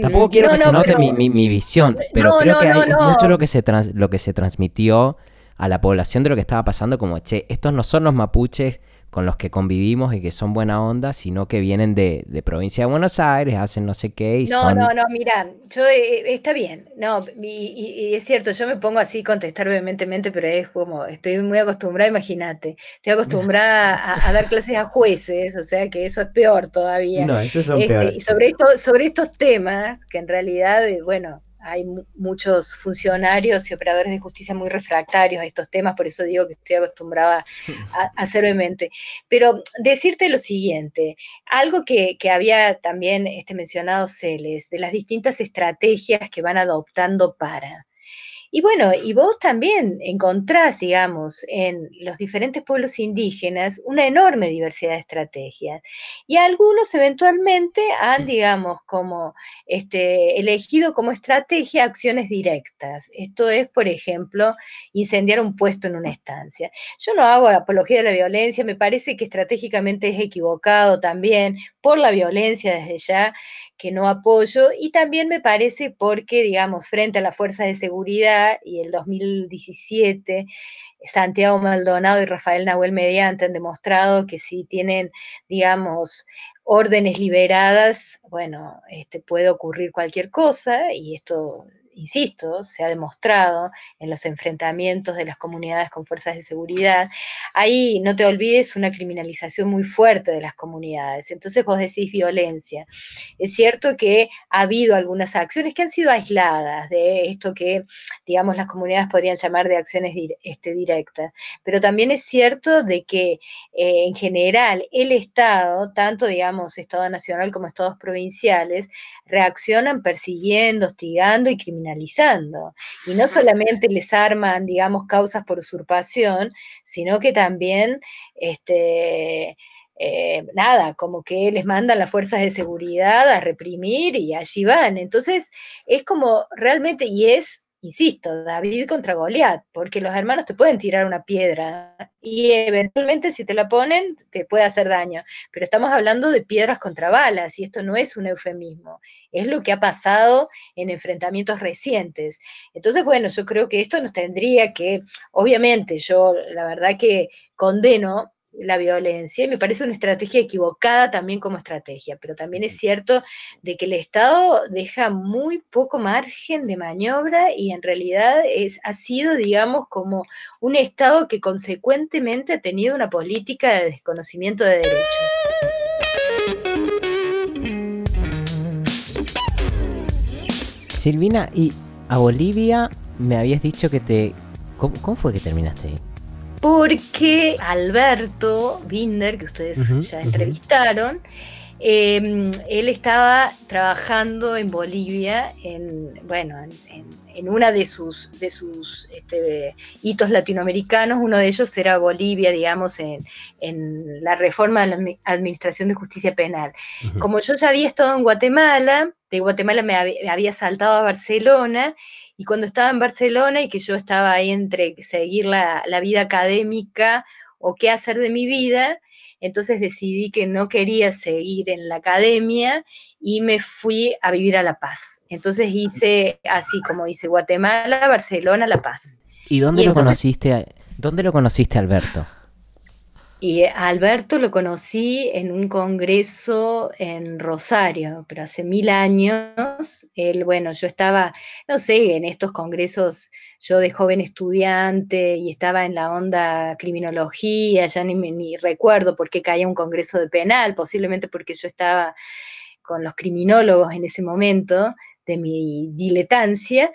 Speaker 1: tampoco quiero que se note mi, visión, pero creo que hay mucho lo que, se lo que se transmitió a la población de lo que estaba pasando, como, che, estos no son los mapuches con los que convivimos y que son buena onda, sino que vienen de, provincia de Buenos Aires, hacen no sé qué y
Speaker 3: no, No, no, mira, yo eh, está bien, no, y, es cierto, yo me pongo así contestar vehementemente, pero es como, estoy muy acostumbrada, imagínate, estoy acostumbrada a, dar clases a jueces, o sea que eso es peor todavía.
Speaker 1: No, eso es este, peor.
Speaker 3: Y sobre, esto, sobre estos temas, que en realidad, eh, bueno, hay muchos funcionarios y operadores de justicia muy refractarios a estos temas, por eso digo que estoy acostumbrada a, a ser Pero decirte lo siguiente, algo que, había también este, mencionado Celes, de las distintas estrategias que van adoptando para. Y bueno, y vos también encontrás, digamos, en los diferentes pueblos indígenas una enorme diversidad de estrategias. Y algunos eventualmente han, digamos, como este, elegido como estrategia acciones directas. Esto es, por ejemplo, incendiar un puesto en una estancia. Yo no hago apología de la violencia, me parece que estratégicamente es equivocado también por la violencia desde ya que no apoyo y también me parece porque, digamos, frente a las fuerzas de seguridad y el 2017, Santiago Maldonado y Rafael Nahuel Mediante han demostrado que si tienen, digamos, órdenes liberadas, bueno, este, puede ocurrir cualquier cosa y esto insisto, se ha demostrado en los enfrentamientos de las comunidades con fuerzas de seguridad, ahí no te olvides una criminalización muy fuerte de las comunidades. Entonces vos decís violencia. Es cierto que ha habido algunas acciones que han sido aisladas de esto que, digamos, las comunidades podrían llamar de acciones este, directas, pero también es cierto de que eh, en general el Estado, tanto, digamos, Estado nacional como Estados provinciales, reaccionan persiguiendo, hostigando y criminalizando. Y no solamente les arman, digamos, causas por usurpación, sino que también, este, eh, nada, como que les mandan las fuerzas de seguridad a reprimir y allí van. Entonces, es como realmente, y es insisto, David contra Goliat, porque los hermanos te pueden tirar una piedra y eventualmente si te la ponen te puede hacer daño, pero estamos hablando de piedras contra balas y esto no es un eufemismo, es lo que ha pasado en enfrentamientos recientes. Entonces, bueno, yo creo que esto nos tendría que, obviamente, yo la verdad que condeno la violencia y me parece una estrategia equivocada también como estrategia, pero también es cierto de que el Estado deja muy poco margen de maniobra y en realidad es, ha sido, digamos, como un Estado que consecuentemente ha tenido una política de desconocimiento de derechos.
Speaker 1: Silvina, y a Bolivia me habías dicho que te... cómo fue que terminaste ahí?
Speaker 3: Porque Alberto Binder, que ustedes ya entrevistaron, em, él estaba trabajando en Bolivia, en, bueno, en, una de sus, de sus este, hitos latinoamericanos, uno de ellos era Bolivia, digamos, en, la reforma de la Administración de Justicia Penal. Como yo ya había estado en Guatemala, de Guatemala me había saltado a Barcelona y cuando estaba en Barcelona y que yo estaba ahí entre seguir la, vida académica o qué hacer de mi vida, entonces decidí que no quería seguir en la academia y me fui a vivir a La Paz. Entonces hice así como hice Guatemala, Barcelona, La Paz.
Speaker 1: ¿Y dónde lo conociste? ¿Dónde lo conociste, Alberto?
Speaker 3: Y Alberto lo conocí en un congreso en Rosario, pero hace mil años. Él, bueno, yo estaba, no sé, en estos congresos, yo de joven estudiante y estaba en la onda criminología, ya ni, ni recuerdo por qué caía un congreso de penal, posiblemente porque yo estaba con los criminólogos en ese momento de mi diletancia.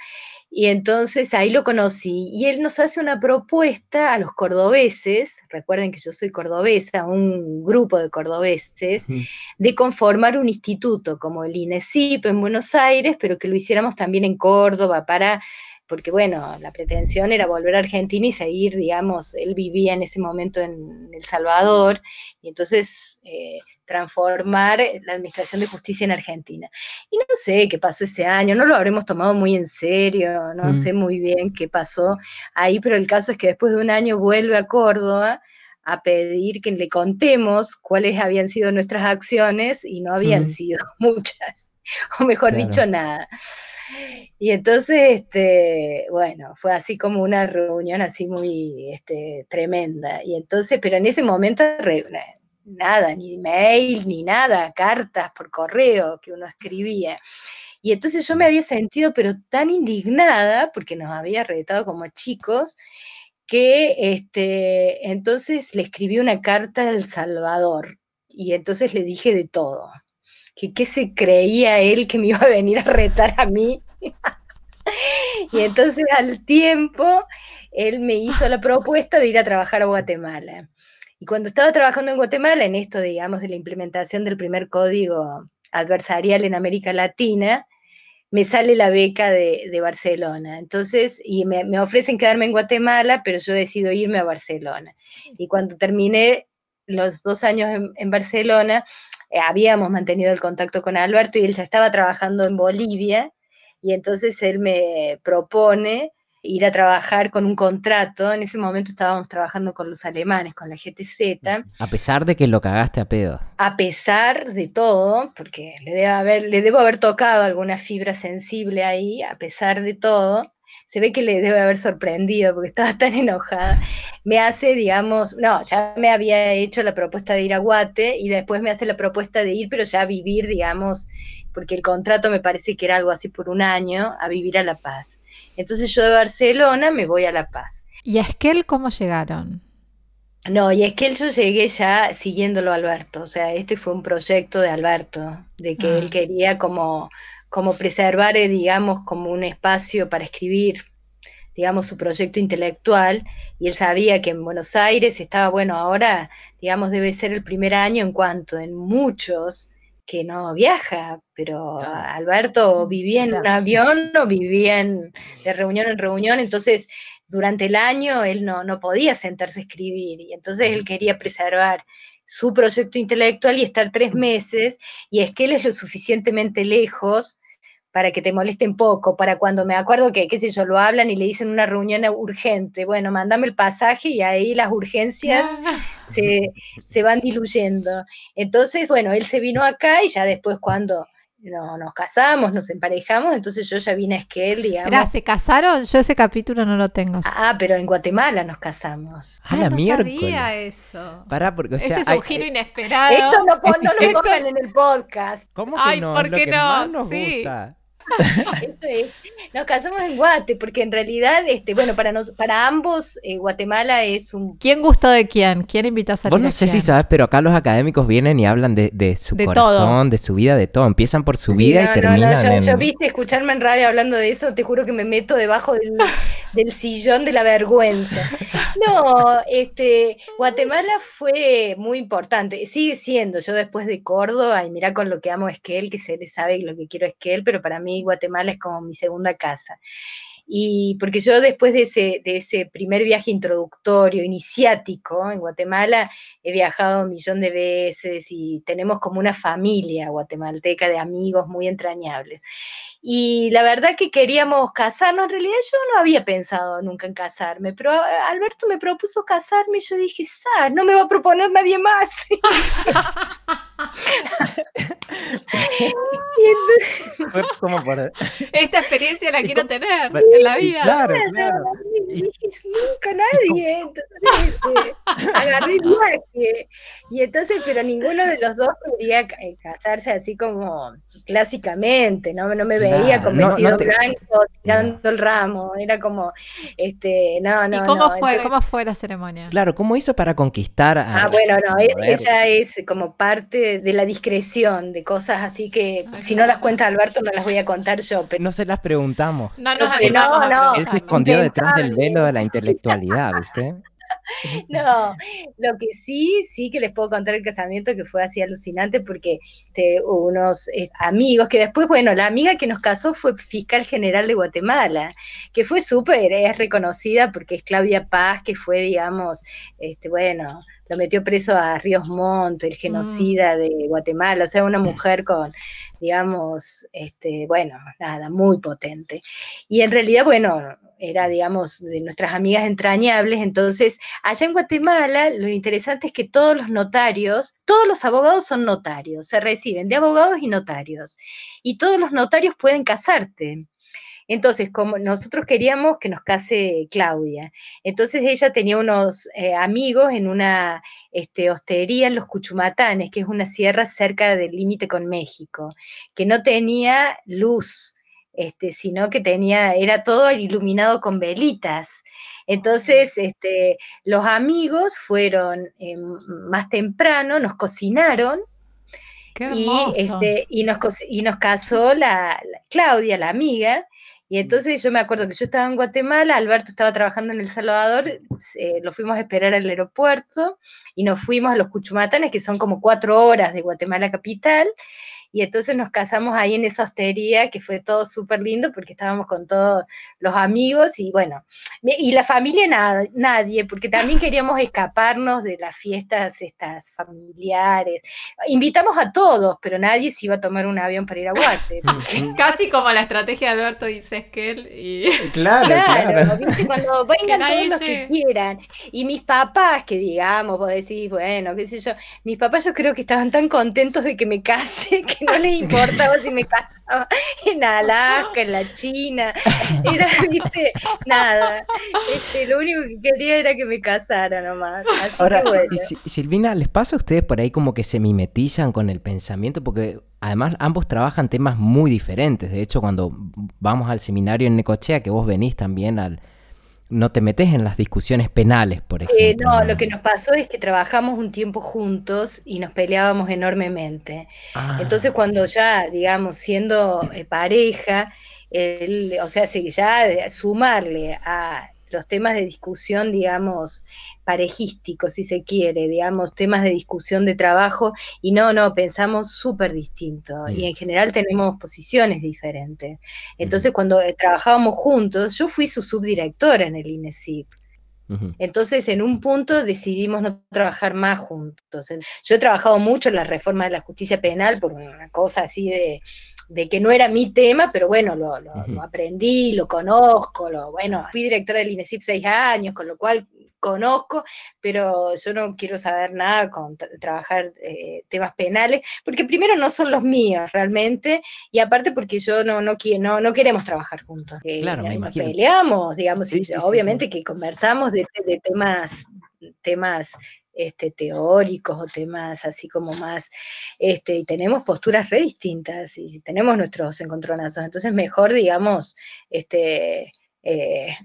Speaker 3: Y entonces ahí lo conocí y él nos hace una propuesta a los cordobeses, recuerden que yo soy cordobesa, un grupo de cordobeses, de conformar un instituto como el INESIP en Buenos Aires, pero que lo hiciéramos también en Córdoba para porque bueno, la pretensión era volver a Argentina y seguir, digamos, él vivía en ese momento en El Salvador, y entonces eh, transformar la Administración de Justicia en Argentina. Y no sé qué pasó ese año, no lo habremos tomado muy en serio, no mm. sé muy bien qué pasó ahí, pero el caso es que después de un año vuelve a Córdoba a pedir que le contemos cuáles habían sido nuestras acciones y no habían sido muchas, o mejor dicho, nada. Y entonces, este, bueno, fue así como una reunión así muy este, tremenda. Y entonces, pero en ese momento nada, ni mail, ni nada, cartas por correo que uno escribía. Y entonces yo me había sentido pero tan indignada, porque nos había retado como chicos, que este, entonces le escribí una carta al Salvador. Y entonces le dije de todo. Que qué se creía él que me iba a venir a retar a mí. y entonces al tiempo él me hizo la propuesta de ir a trabajar a Guatemala. Y cuando estaba trabajando en Guatemala, en esto, digamos, de la implementación del primer código adversarial en América Latina, me sale la beca de, Barcelona. Entonces, y me, ofrecen quedarme en Guatemala, pero yo decido irme a Barcelona. Y cuando terminé los dos años en, Barcelona, eh, habíamos mantenido el contacto con Alberto y él ya estaba trabajando en Bolivia. Y entonces él me propone ir a trabajar con un contrato. En ese momento estábamos trabajando con los alemanes, con la GTZ.
Speaker 1: A pesar de que lo cagaste a pedo.
Speaker 3: A pesar de todo, porque le, debe haber, le debo haber tocado alguna fibra sensible ahí, a pesar de todo, se ve que le debe haber sorprendido porque estaba tan enojada. Me hace, digamos, no, ya me había hecho la propuesta de ir a Guate y después me hace la propuesta de ir, pero ya a vivir, digamos, porque el contrato me parece que era algo así por un año, a vivir a La Paz. Entonces yo de Barcelona me voy a La Paz.
Speaker 2: ¿Y a Esquel cómo llegaron?
Speaker 3: No, y Esquel yo llegué ya siguiéndolo a Alberto, o sea, este fue un proyecto de Alberto, de que él ah. quería como, como preservar, eh, digamos, como un espacio para escribir, digamos, su proyecto intelectual, y él sabía que en Buenos Aires estaba, bueno, ahora, digamos, debe ser el primer año en cuanto en muchos que no viaja, pero Alberto vivía en un avión o vivía de reunión en reunión, entonces durante el año él no, no podía sentarse a escribir y entonces él quería preservar su proyecto intelectual y estar tres meses, y es que él es lo suficientemente lejos para que te molesten poco, para cuando me acuerdo que, qué sé yo, lo hablan y le dicen una reunión urgente, bueno, mándame el pasaje y ahí las urgencias ah. se, se, van diluyendo. Entonces, bueno, él se vino acá y ya después cuando no, nos casamos, nos emparejamos, entonces yo ya vine a Esquel, digamos.
Speaker 2: Pero, ¿se casaron? Yo ese capítulo no lo tengo.
Speaker 3: Ah, pero en Guatemala nos casamos.
Speaker 2: Ah, la no sabía eso.
Speaker 1: Pará, porque, o sea,
Speaker 2: este es un giro inesperado.
Speaker 3: Esto no, no lo pongan en el podcast.
Speaker 1: ¿Cómo que Ay, no? ¿por qué no? nos sí. gusta.
Speaker 3: nos casamos en Guate, porque en realidad, este, bueno, para nos, para ambos, eh, Guatemala es un.
Speaker 2: ¿Quién gustó de quién? ¿Quién invitó a salir?
Speaker 1: Vos no sé si sabes, pero acá los académicos vienen y hablan de, su corazón, de su vida, de todo. Empiezan por su vida y terminan.
Speaker 3: No, yo, viste escucharme en radio hablando de eso, te juro que me meto debajo del, del sillón de la vergüenza. No, este, Guatemala fue muy importante, sigue siendo. Yo después de Córdoba, y mira con lo que amo Esquel, que se le sabe lo que quiero Esquel, pero para mí Guatemala es como mi segunda casa. Y porque yo después de ese, de ese primer viaje introductorio, iniciático en Guatemala, he viajado un millón de veces y tenemos como una familia guatemalteca de amigos muy entrañables. Y la verdad que queríamos casarnos, en realidad yo no había pensado nunca en casarme, pero Alberto me propuso casarme y yo dije, no me va a proponer nadie más.
Speaker 2: Esta experiencia la quiero tener en la vida.
Speaker 3: Claro, claro. Y dije, nunca nadie. Entonces, este, agarré el viaje. Y entonces, pero ninguno de los dos quería eh, casarse así como clásicamente, ¿no? No me veía con vestido blanco tirando el ramo. Era como, este, no, no.
Speaker 2: ¿Y cómo fue? ¿Cómo fue la ceremonia?
Speaker 1: Claro, ¿cómo hizo para conquistar a.
Speaker 3: Ah, bueno, no, ella es como parte de la discreción, de cosas así que si no las cuenta Alberto no las voy a contar yo. Pero...
Speaker 1: No se las preguntamos.
Speaker 2: No, no, no,
Speaker 1: no. Él se escondió detrás del velo de la intelectualidad, ¿viste?
Speaker 3: No, lo que sí, sí que les puedo contar el casamiento que fue así alucinante porque este, unos eh, amigos que después, bueno, la amiga que nos casó fue fiscal general de Guatemala, que fue súper, es reconocida porque es Claudia Paz, que fue, digamos, este, bueno, lo metió preso a Ríos Montt, el mm. genocida de Guatemala, o sea, una mujer con, digamos, este, bueno, nada, muy potente. Y en realidad, bueno, era, digamos, de nuestras amigas entrañables. Entonces, allá en Guatemala, lo interesante es que todos los notarios, todos los abogados son notarios, se reciben de abogados y notarios. Y todos los notarios pueden casarte. Entonces, como nosotros queríamos que nos case Claudia, entonces ella tenía unos eh, amigos en una este, hostería en los Cuchumatanes, que es una sierra cerca del límite con México, que no tenía luz, este, sino que tenía, era todo iluminado con velitas. Entonces, este, los amigos fueron eh, más temprano, nos cocinaron y, este, y, nos, y nos casó la, Claudia, la amiga, y entonces yo me acuerdo que yo estaba en Guatemala, Alberto estaba trabajando en El Salvador, lo fuimos a esperar al aeropuerto y nos fuimos a los Cuchumatanes, que son como cuatro horas de Guatemala capital, y entonces nos casamos ahí en esa hostería, que fue todo súper lindo porque estábamos con todos los amigos y bueno, y la familia nada, nadie, porque también queríamos escaparnos de las fiestas estas familiares. Invitamos a todos, pero nadie se iba a tomar un avión para ir a Guate.
Speaker 2: Casi como la estrategia de Alberto dice que y...
Speaker 1: Claro, claro.
Speaker 3: Cuando vengan todos los que quieran. Y mis papás, que digamos, vos decís, bueno, qué sé yo, mis papás yo creo que estaban tan contentos de que me case que no les importaba si me casaba en Alaska, en la China. Era, viste, nada. Este, lo único que quería era que me casara nomás.
Speaker 1: Ahora, Silvina, ¿les pasa a ustedes por ahí como que se mimetizan con el pensamiento? Porque además ambos trabajan temas muy diferentes. De hecho, cuando vamos al seminario en Necochea, que vos venís también al, no te metes en las discusiones penales, por eh, ejemplo.
Speaker 3: no, lo que nos pasó es que trabajamos un tiempo juntos y nos peleábamos enormemente. Ah. Entonces, cuando ya, digamos, siendo eh, pareja, o sea, ya sumarle a los temas de discusión, digamos, parejísticos, si se quiere, digamos, temas de discusión de trabajo, y no, no, pensamos súper distinto, y mm. en general tenemos posiciones diferentes. Entonces, cuando eh, trabajábamos juntos, yo fui su subdirectora en el INESIP. Entonces, en un punto decidimos no trabajar más juntos. Yo he trabajado mucho en la reforma de la justicia penal por una cosa así de, de que no era mi tema, pero bueno, lo, lo, aprendí, lo conozco, lo, bueno, fui directora del INESIP seis años, con lo cual conozco, pero yo no quiero saber nada con trabajar eh, temas penales, porque primero no son los míos realmente, y aparte porque yo no, no, no, no queremos trabajar juntos.
Speaker 1: Eh, claro, me imagino.
Speaker 3: Peleamos, digamos, obviamente que conversamos de, de temas temas este, teóricos o temas así como más, este, y tenemos posturas re distintas y tenemos nuestros encontronazos, entonces mejor, digamos, este, eh,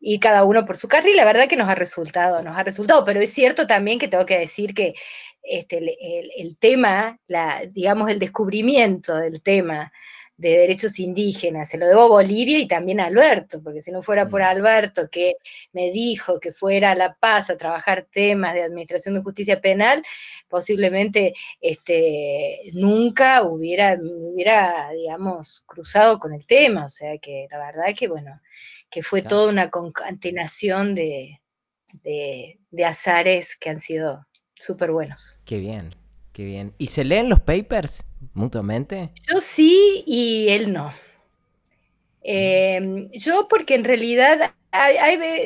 Speaker 3: y cada uno por su carril, la verdad que nos ha resultado, nos ha resultado, pero es cierto también que tengo que decir que este, el, el tema, la, digamos, el descubrimiento del tema de derechos indígenas. Se lo debo a Bolivia y también a Alberto, porque si no fuera por mm. Alberto que me dijo que fuera a La Paz a trabajar temas de administración de justicia penal, posiblemente este, nunca hubiera, hubiera, digamos, cruzado con el tema. O sea que la verdad que, bueno, que fue toda una concatenación de, de, de azares que han sido súper buenos.
Speaker 1: Qué bien, qué bien. ¿Y se leen los papers? mutuamente?
Speaker 3: Yo sí y él no. Em, yo porque en realidad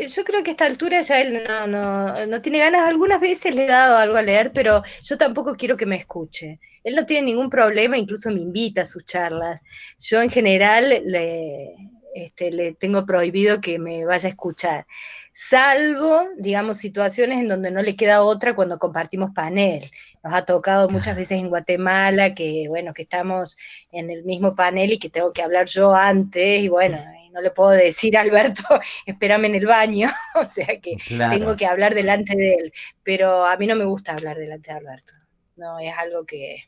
Speaker 3: yo creo que a esta altura ya él no, no, no, tiene ganas. Algunas veces le he dado algo a leer, pero yo tampoco quiero que me escuche. Él no tiene ningún problema, incluso me invita a sus charlas. Yo en general le, este, le tengo prohibido que me vaya a escuchar, salvo, digamos, situaciones en donde no le queda otra cuando compartimos panel. Nos ha tocado muchas veces en Guatemala que, bueno, que estamos en el mismo panel y que tengo que hablar yo antes y bueno, no le puedo decir a Alberto, espérame en el baño, o sea que tengo que hablar delante de él, pero a mí no me gusta hablar delante de Alberto, no, es algo que,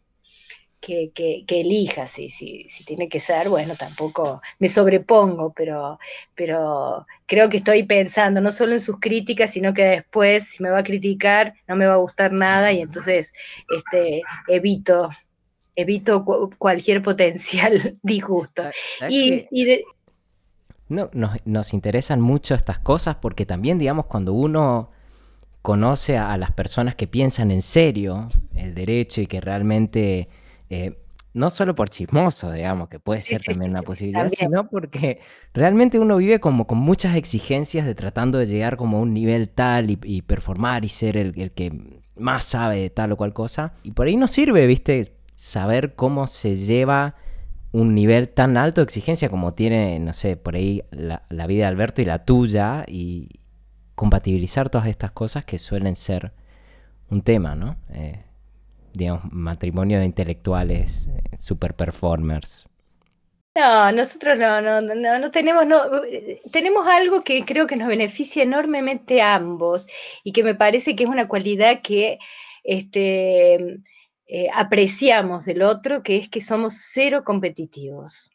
Speaker 3: que, que, elija, si, si, si, tiene que ser, bueno, tampoco me sobrepongo, pero, pero creo que estoy pensando no solo en sus críticas, sino que después, si me va a criticar, no me va a gustar nada y entonces este, evito, evito cualquier potencial disgusto. Y,
Speaker 1: no, nos, nos interesan mucho estas cosas porque también, digamos, cuando uno conoce a las personas que piensan en serio el derecho y que realmente eh, no solo por chismoso, digamos, que puede ser también una posibilidad, sino porque realmente uno vive como con muchas exigencias de tratando de llegar como a un nivel tal y, performar y ser el, el, que más sabe de tal o cual cosa. Y por ahí no sirve, viste, saber cómo se lleva un nivel tan alto de exigencia como tiene, no sé, por ahí la, la vida de Alberto y la tuya y compatibilizar todas estas cosas que suelen ser un tema, ¿no? Eh, digamos, matrimonio de intelectuales, eh, super performers.
Speaker 3: No, nosotros no, no, no, no tenemos, no, tenemos algo que creo que nos beneficia enormemente a ambos y que me parece que es una cualidad que este, eh, apreciamos del otro, que es que somos cero competitivos.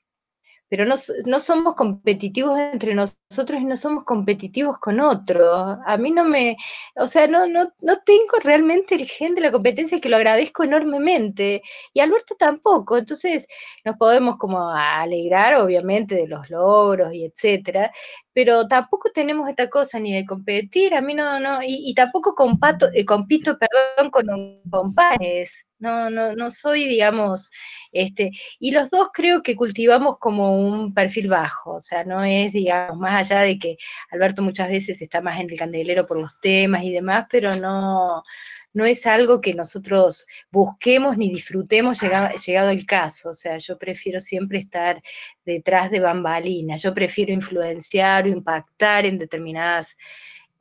Speaker 3: Pero no, somos competitivos entre nosotros y no somos competitivos con otros. A mí no me, o sea, no, no, no tengo realmente el gen de la competencia que lo agradezco enormemente y Alberto tampoco. Entonces nos podemos como alegrar, obviamente, de los logros y etcétera, pero tampoco tenemos esta cosa ni de competir, a mí no, no, y, tampoco compato, eh, compito, perdón, con, con panes, no, no, no soy, digamos, este, y los dos creo que cultivamos como un perfil bajo, o sea, no es, digamos, más allá de que Alberto muchas veces está más en el candelero por los temas y demás, pero no, no es algo que nosotros busquemos ni disfrutemos llegado, el caso. O sea, yo prefiero siempre estar detrás de bambalinas, yo prefiero influenciar o impactar en determinadas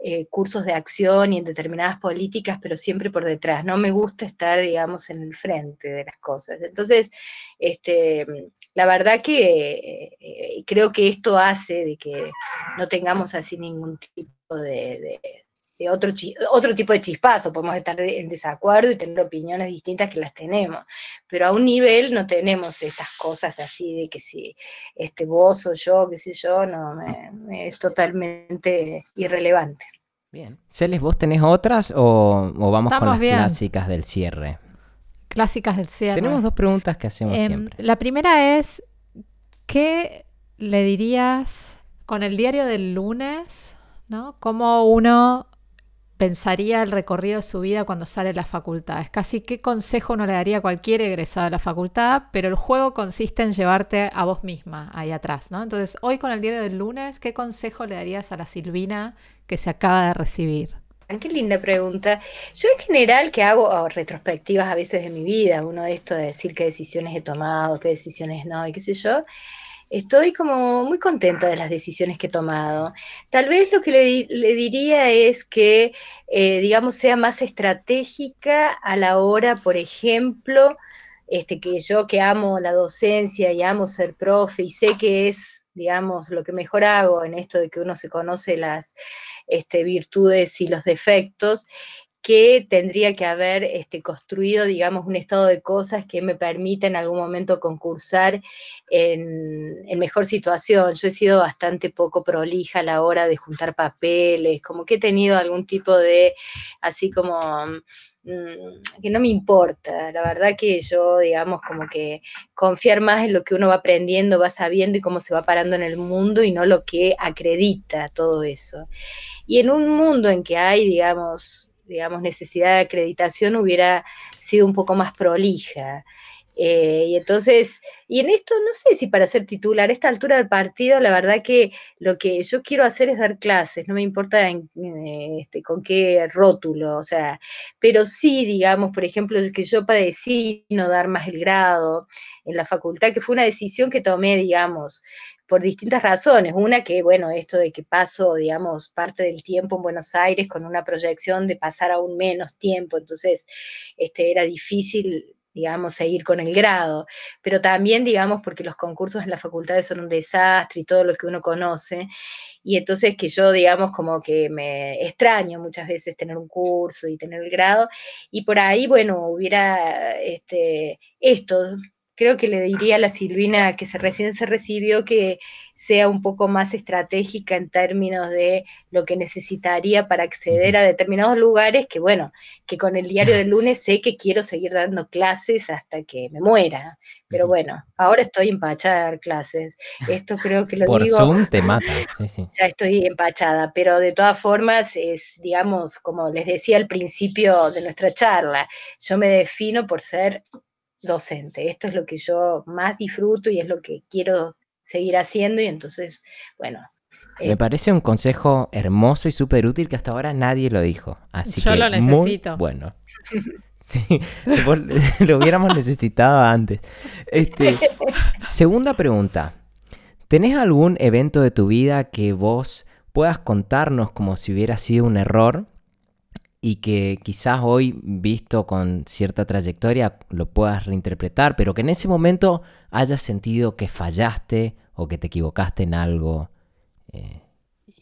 Speaker 3: eh, cursos de acción y en determinadas políticas, pero siempre por detrás. No me gusta estar, digamos, en el frente de las cosas. Entonces, este, la verdad que eh, creo que esto hace de que no tengamos así ningún tipo de otro, otro tipo de chispazo, podemos estar en desacuerdo y tener opiniones distintas que las tenemos, pero a un nivel no tenemos estas cosas así de que si este, vos o yo, qué sé yo, no, es totalmente irrelevante.
Speaker 1: Bien. Celes, ¿vos tenés otras o, vamos con las clásicas del cierre?
Speaker 2: Clásicas del cierre.
Speaker 1: Tenemos dos preguntas que hacemos em, siempre.
Speaker 2: La primera es, ¿qué le dirías con el diario del lunes? ¿no? ¿Cómo uno pensaría el recorrido de su vida cuando sale de la facultad. Es casi qué consejo uno le daría a cualquier egresado de la facultad, pero el juego consiste en llevarte a vos misma ahí atrás, ¿no? Entonces, hoy con el diario del lunes, ¿qué consejo le darías a la Silvina que se acaba de recibir?
Speaker 3: Ah, qué linda pregunta. Yo en general que hago oh, retrospectivas a veces de mi vida, uno de esto de decir qué decisiones he tomado, qué decisiones no, y qué sé yo, estoy como muy contenta de las decisiones que he tomado. Tal vez lo que le, diría es que, eh, digamos, sea más estratégica a la hora, por ejemplo, este, que yo que amo la docencia y amo ser profe y sé que es, digamos, lo que mejor hago en esto de que uno se conoce las este, virtudes y los defectos, que tendría que haber este, construido, digamos, un estado de cosas que me permita en algún momento concursar en, mejor situación. Yo he sido bastante poco prolija a la hora de juntar papeles, como que he tenido algún tipo de, así como mm, que no me importa. La verdad que yo, digamos, como que confiar más en lo que uno va aprendiendo, va sabiendo y cómo se va parando en el mundo y no lo que acredita todo eso. Y en un mundo en que hay, digamos, digamos, necesidad de acreditación hubiera sido un poco más prolija. Eh, y entonces, y en esto no sé si para ser titular, a esta altura del partido, la verdad que lo que yo quiero hacer es dar clases, no me importa este, con qué rótulo, o sea, pero sí, digamos, por ejemplo, que yo padecí no dar más el grado en la facultad, que fue una decisión que tomé, digamos, por distintas razones. Una que, bueno, esto de que paso, digamos, parte del tiempo en Buenos Aires con una proyección de pasar aún menos tiempo, entonces este, era difícil digamos, seguir con el grado, pero también, digamos, porque los concursos en las facultades son un desastre y todo lo que uno conoce, y entonces que yo, digamos, como que me extraño muchas veces tener un curso y tener el grado, y por ahí, bueno, hubiera este, esto, creo que le diría a la Silvina que se recién se recibió que sea un poco más estratégica en términos de lo que necesitaría para acceder a determinados lugares, que bueno, que con el diario del lunes sé que quiero seguir dando clases hasta que me muera. Pero bueno, ahora estoy empachada de dar clases. Esto creo que lo
Speaker 1: Por
Speaker 3: digo.
Speaker 1: Zoom te mata, sí, sí.
Speaker 3: Ya estoy empachada, pero de todas formas es, digamos, como les decía al principio de nuestra charla, yo me defino por ser docente. Esto es lo que yo más disfruto y es lo que quiero seguir haciendo y entonces, bueno.
Speaker 1: Me parece un consejo hermoso y súper útil que hasta ahora nadie lo dijo. Así
Speaker 2: yo
Speaker 1: lo
Speaker 2: necesito.
Speaker 1: bueno. Sí, lo hubiéramos necesitado antes. Este, segunda pregunta. ¿Tenés algún evento de tu vida que vos puedas contarnos como si hubiera sido un error y que quizás hoy, visto con cierta trayectoria, lo puedas reinterpretar, pero que en ese momento hayas sentido que fallaste o que te equivocaste en algo eh,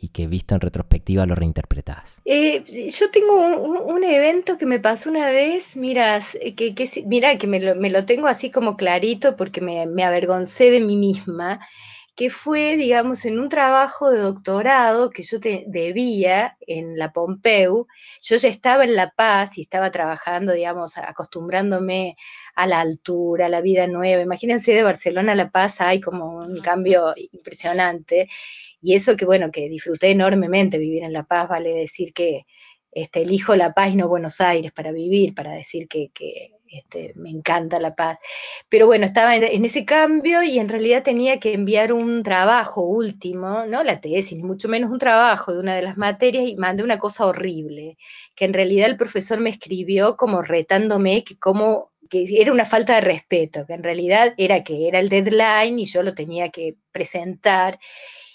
Speaker 1: y que visto en retrospectiva lo reinterpretás.
Speaker 3: Eh, yo tengo un, evento que me pasó una vez, mira, que, que, mira, que me lo, tengo así como clarito porque me avergoncé de mí misma que fue, digamos, en un trabajo de doctorado que yo te debía en la Pompeu. Yo ya estaba en La Paz y estaba trabajando, digamos, acostumbrándome a la altura, a la vida nueva. Imagínense de Barcelona a La Paz hay como un cambio impresionante. Y eso que, bueno, que disfruté enormemente vivir en La Paz, vale decir que este, elijo La Paz y no Buenos Aires para vivir, para decir que, que este, me encanta La Paz. Pero bueno, estaba en, ese cambio y en realidad tenía que enviar un trabajo último, no la tesis, mucho menos un trabajo de una de las materias y mandé una cosa horrible, que en realidad el profesor me escribió como retándome que como que era una falta de respeto, que en realidad era que era el deadline y yo lo tenía que presentar.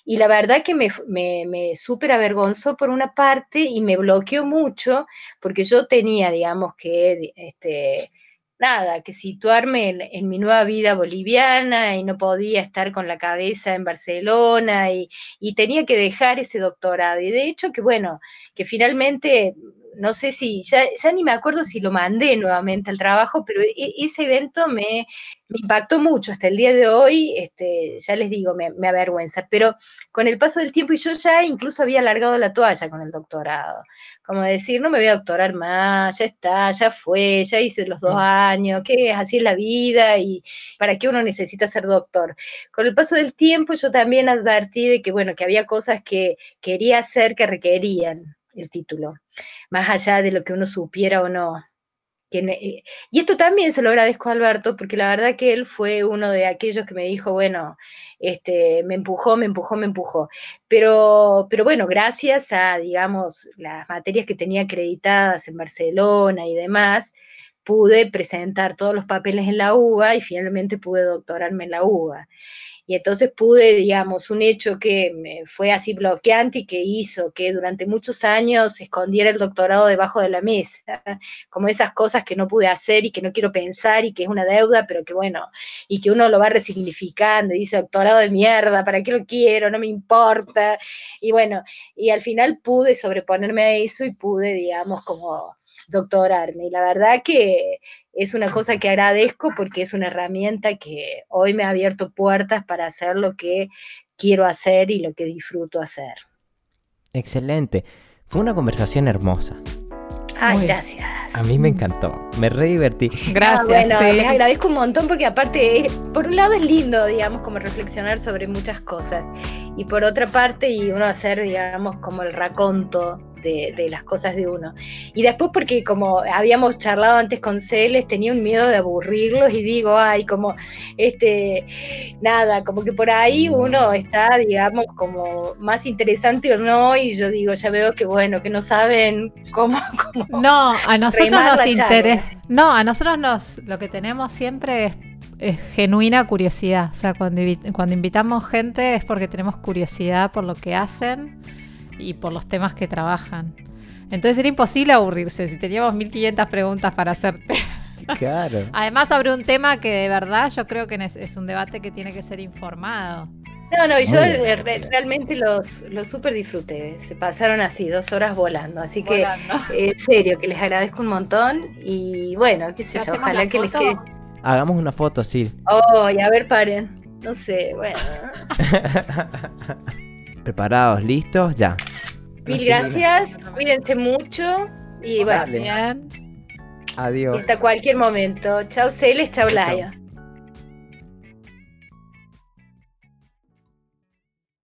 Speaker 3: Y la verdad que me, me, me súper avergonzó por una parte y me bloqueó mucho porque yo tenía, digamos, que este, nada, que situarme en, mi nueva vida boliviana y no podía estar con la cabeza en Barcelona y, y, tenía que dejar ese doctorado. Y de hecho que bueno, que finalmente no sé si, ya, ya, ni me acuerdo si lo mandé nuevamente al trabajo, pero e, ese evento me, impactó mucho. Hasta el día de hoy, este, ya les digo, me, me, avergüenza, pero con el paso del tiempo y yo ya incluso había alargado la toalla con el doctorado, como decir, no me voy a doctorar más, ya está, ya fue, ya hice los dos años, que es así es la vida y para qué uno necesita ser doctor. Con el paso del tiempo yo también advertí de que, bueno, que había cosas que quería hacer que requerían el título, más allá de lo que uno supiera o no. Eh, y esto también se lo agradezco a Alberto, porque la verdad que él fue uno de aquellos que me dijo, bueno, este, me empujó, me empujó, me empujó. Pero, pero bueno, gracias a, digamos, las materias que tenía acreditadas en Barcelona y demás, pude presentar todos los papeles en la UBA y finalmente pude doctorarme en la UBA. Y entonces pude, digamos, un hecho que me fue así bloqueante y que hizo que durante muchos años escondiera el doctorado debajo de la mesa, como esas cosas que no pude hacer y que no quiero pensar y que es una deuda, pero que bueno, y que uno lo va resignificando y dice doctorado de mierda, ¿para qué lo quiero? No me importa. Y bueno, y al final pude sobreponerme a eso y pude, digamos, como doctorarme. Y la verdad que es una cosa que agradezco porque es una herramienta que hoy me ha abierto puertas para hacer lo que quiero hacer y lo que disfruto hacer.
Speaker 1: Excelente. Fue una conversación hermosa.
Speaker 3: Ay, gracias.
Speaker 1: A mí me encantó, me re divertí.
Speaker 2: Gracias. Ah,
Speaker 3: bueno, les agradezco un montón porque aparte, por un lado es lindo, digamos, como reflexionar sobre muchas cosas. Y por otra parte, y uno hacer, digamos, como el raconto de, las cosas de uno. Y después porque como habíamos charlado antes con Celes, tenía un miedo de aburrirlos y digo, ay, como, este, nada, como que por ahí uno está, digamos, como más interesante o no, y yo digo, ya veo que bueno, que no saben cómo...
Speaker 2: no, a nosotros nos interesa... No, a nosotros nos, lo que tenemos siempre es genuina curiosidad. O sea, cuando, cuando invitamos gente es porque tenemos curiosidad por lo que hacen y por los temas que trabajan. Entonces era imposible aburrirse si teníamos 1500 preguntas para hacerte.
Speaker 1: Claro.
Speaker 2: Además sobre un tema que de verdad yo creo que es un debate que tiene que ser informado.
Speaker 3: No, no, y yo realmente los, los super disfruté. Se pasaron así, dos horas volando. Así que, en serio, que les agradezco un montón. Y bueno, qué sé yo, ojalá que les quede.
Speaker 1: Hagamos una foto, sí.
Speaker 3: Oh, y a ver, paren. No sé, bueno.
Speaker 1: ¿Preparados? ¿Listos? Ya.
Speaker 3: Mil gracias, cuídense mucho y bueno,
Speaker 1: Adiós.
Speaker 3: hasta cualquier momento. Chao Celes, chao Laia.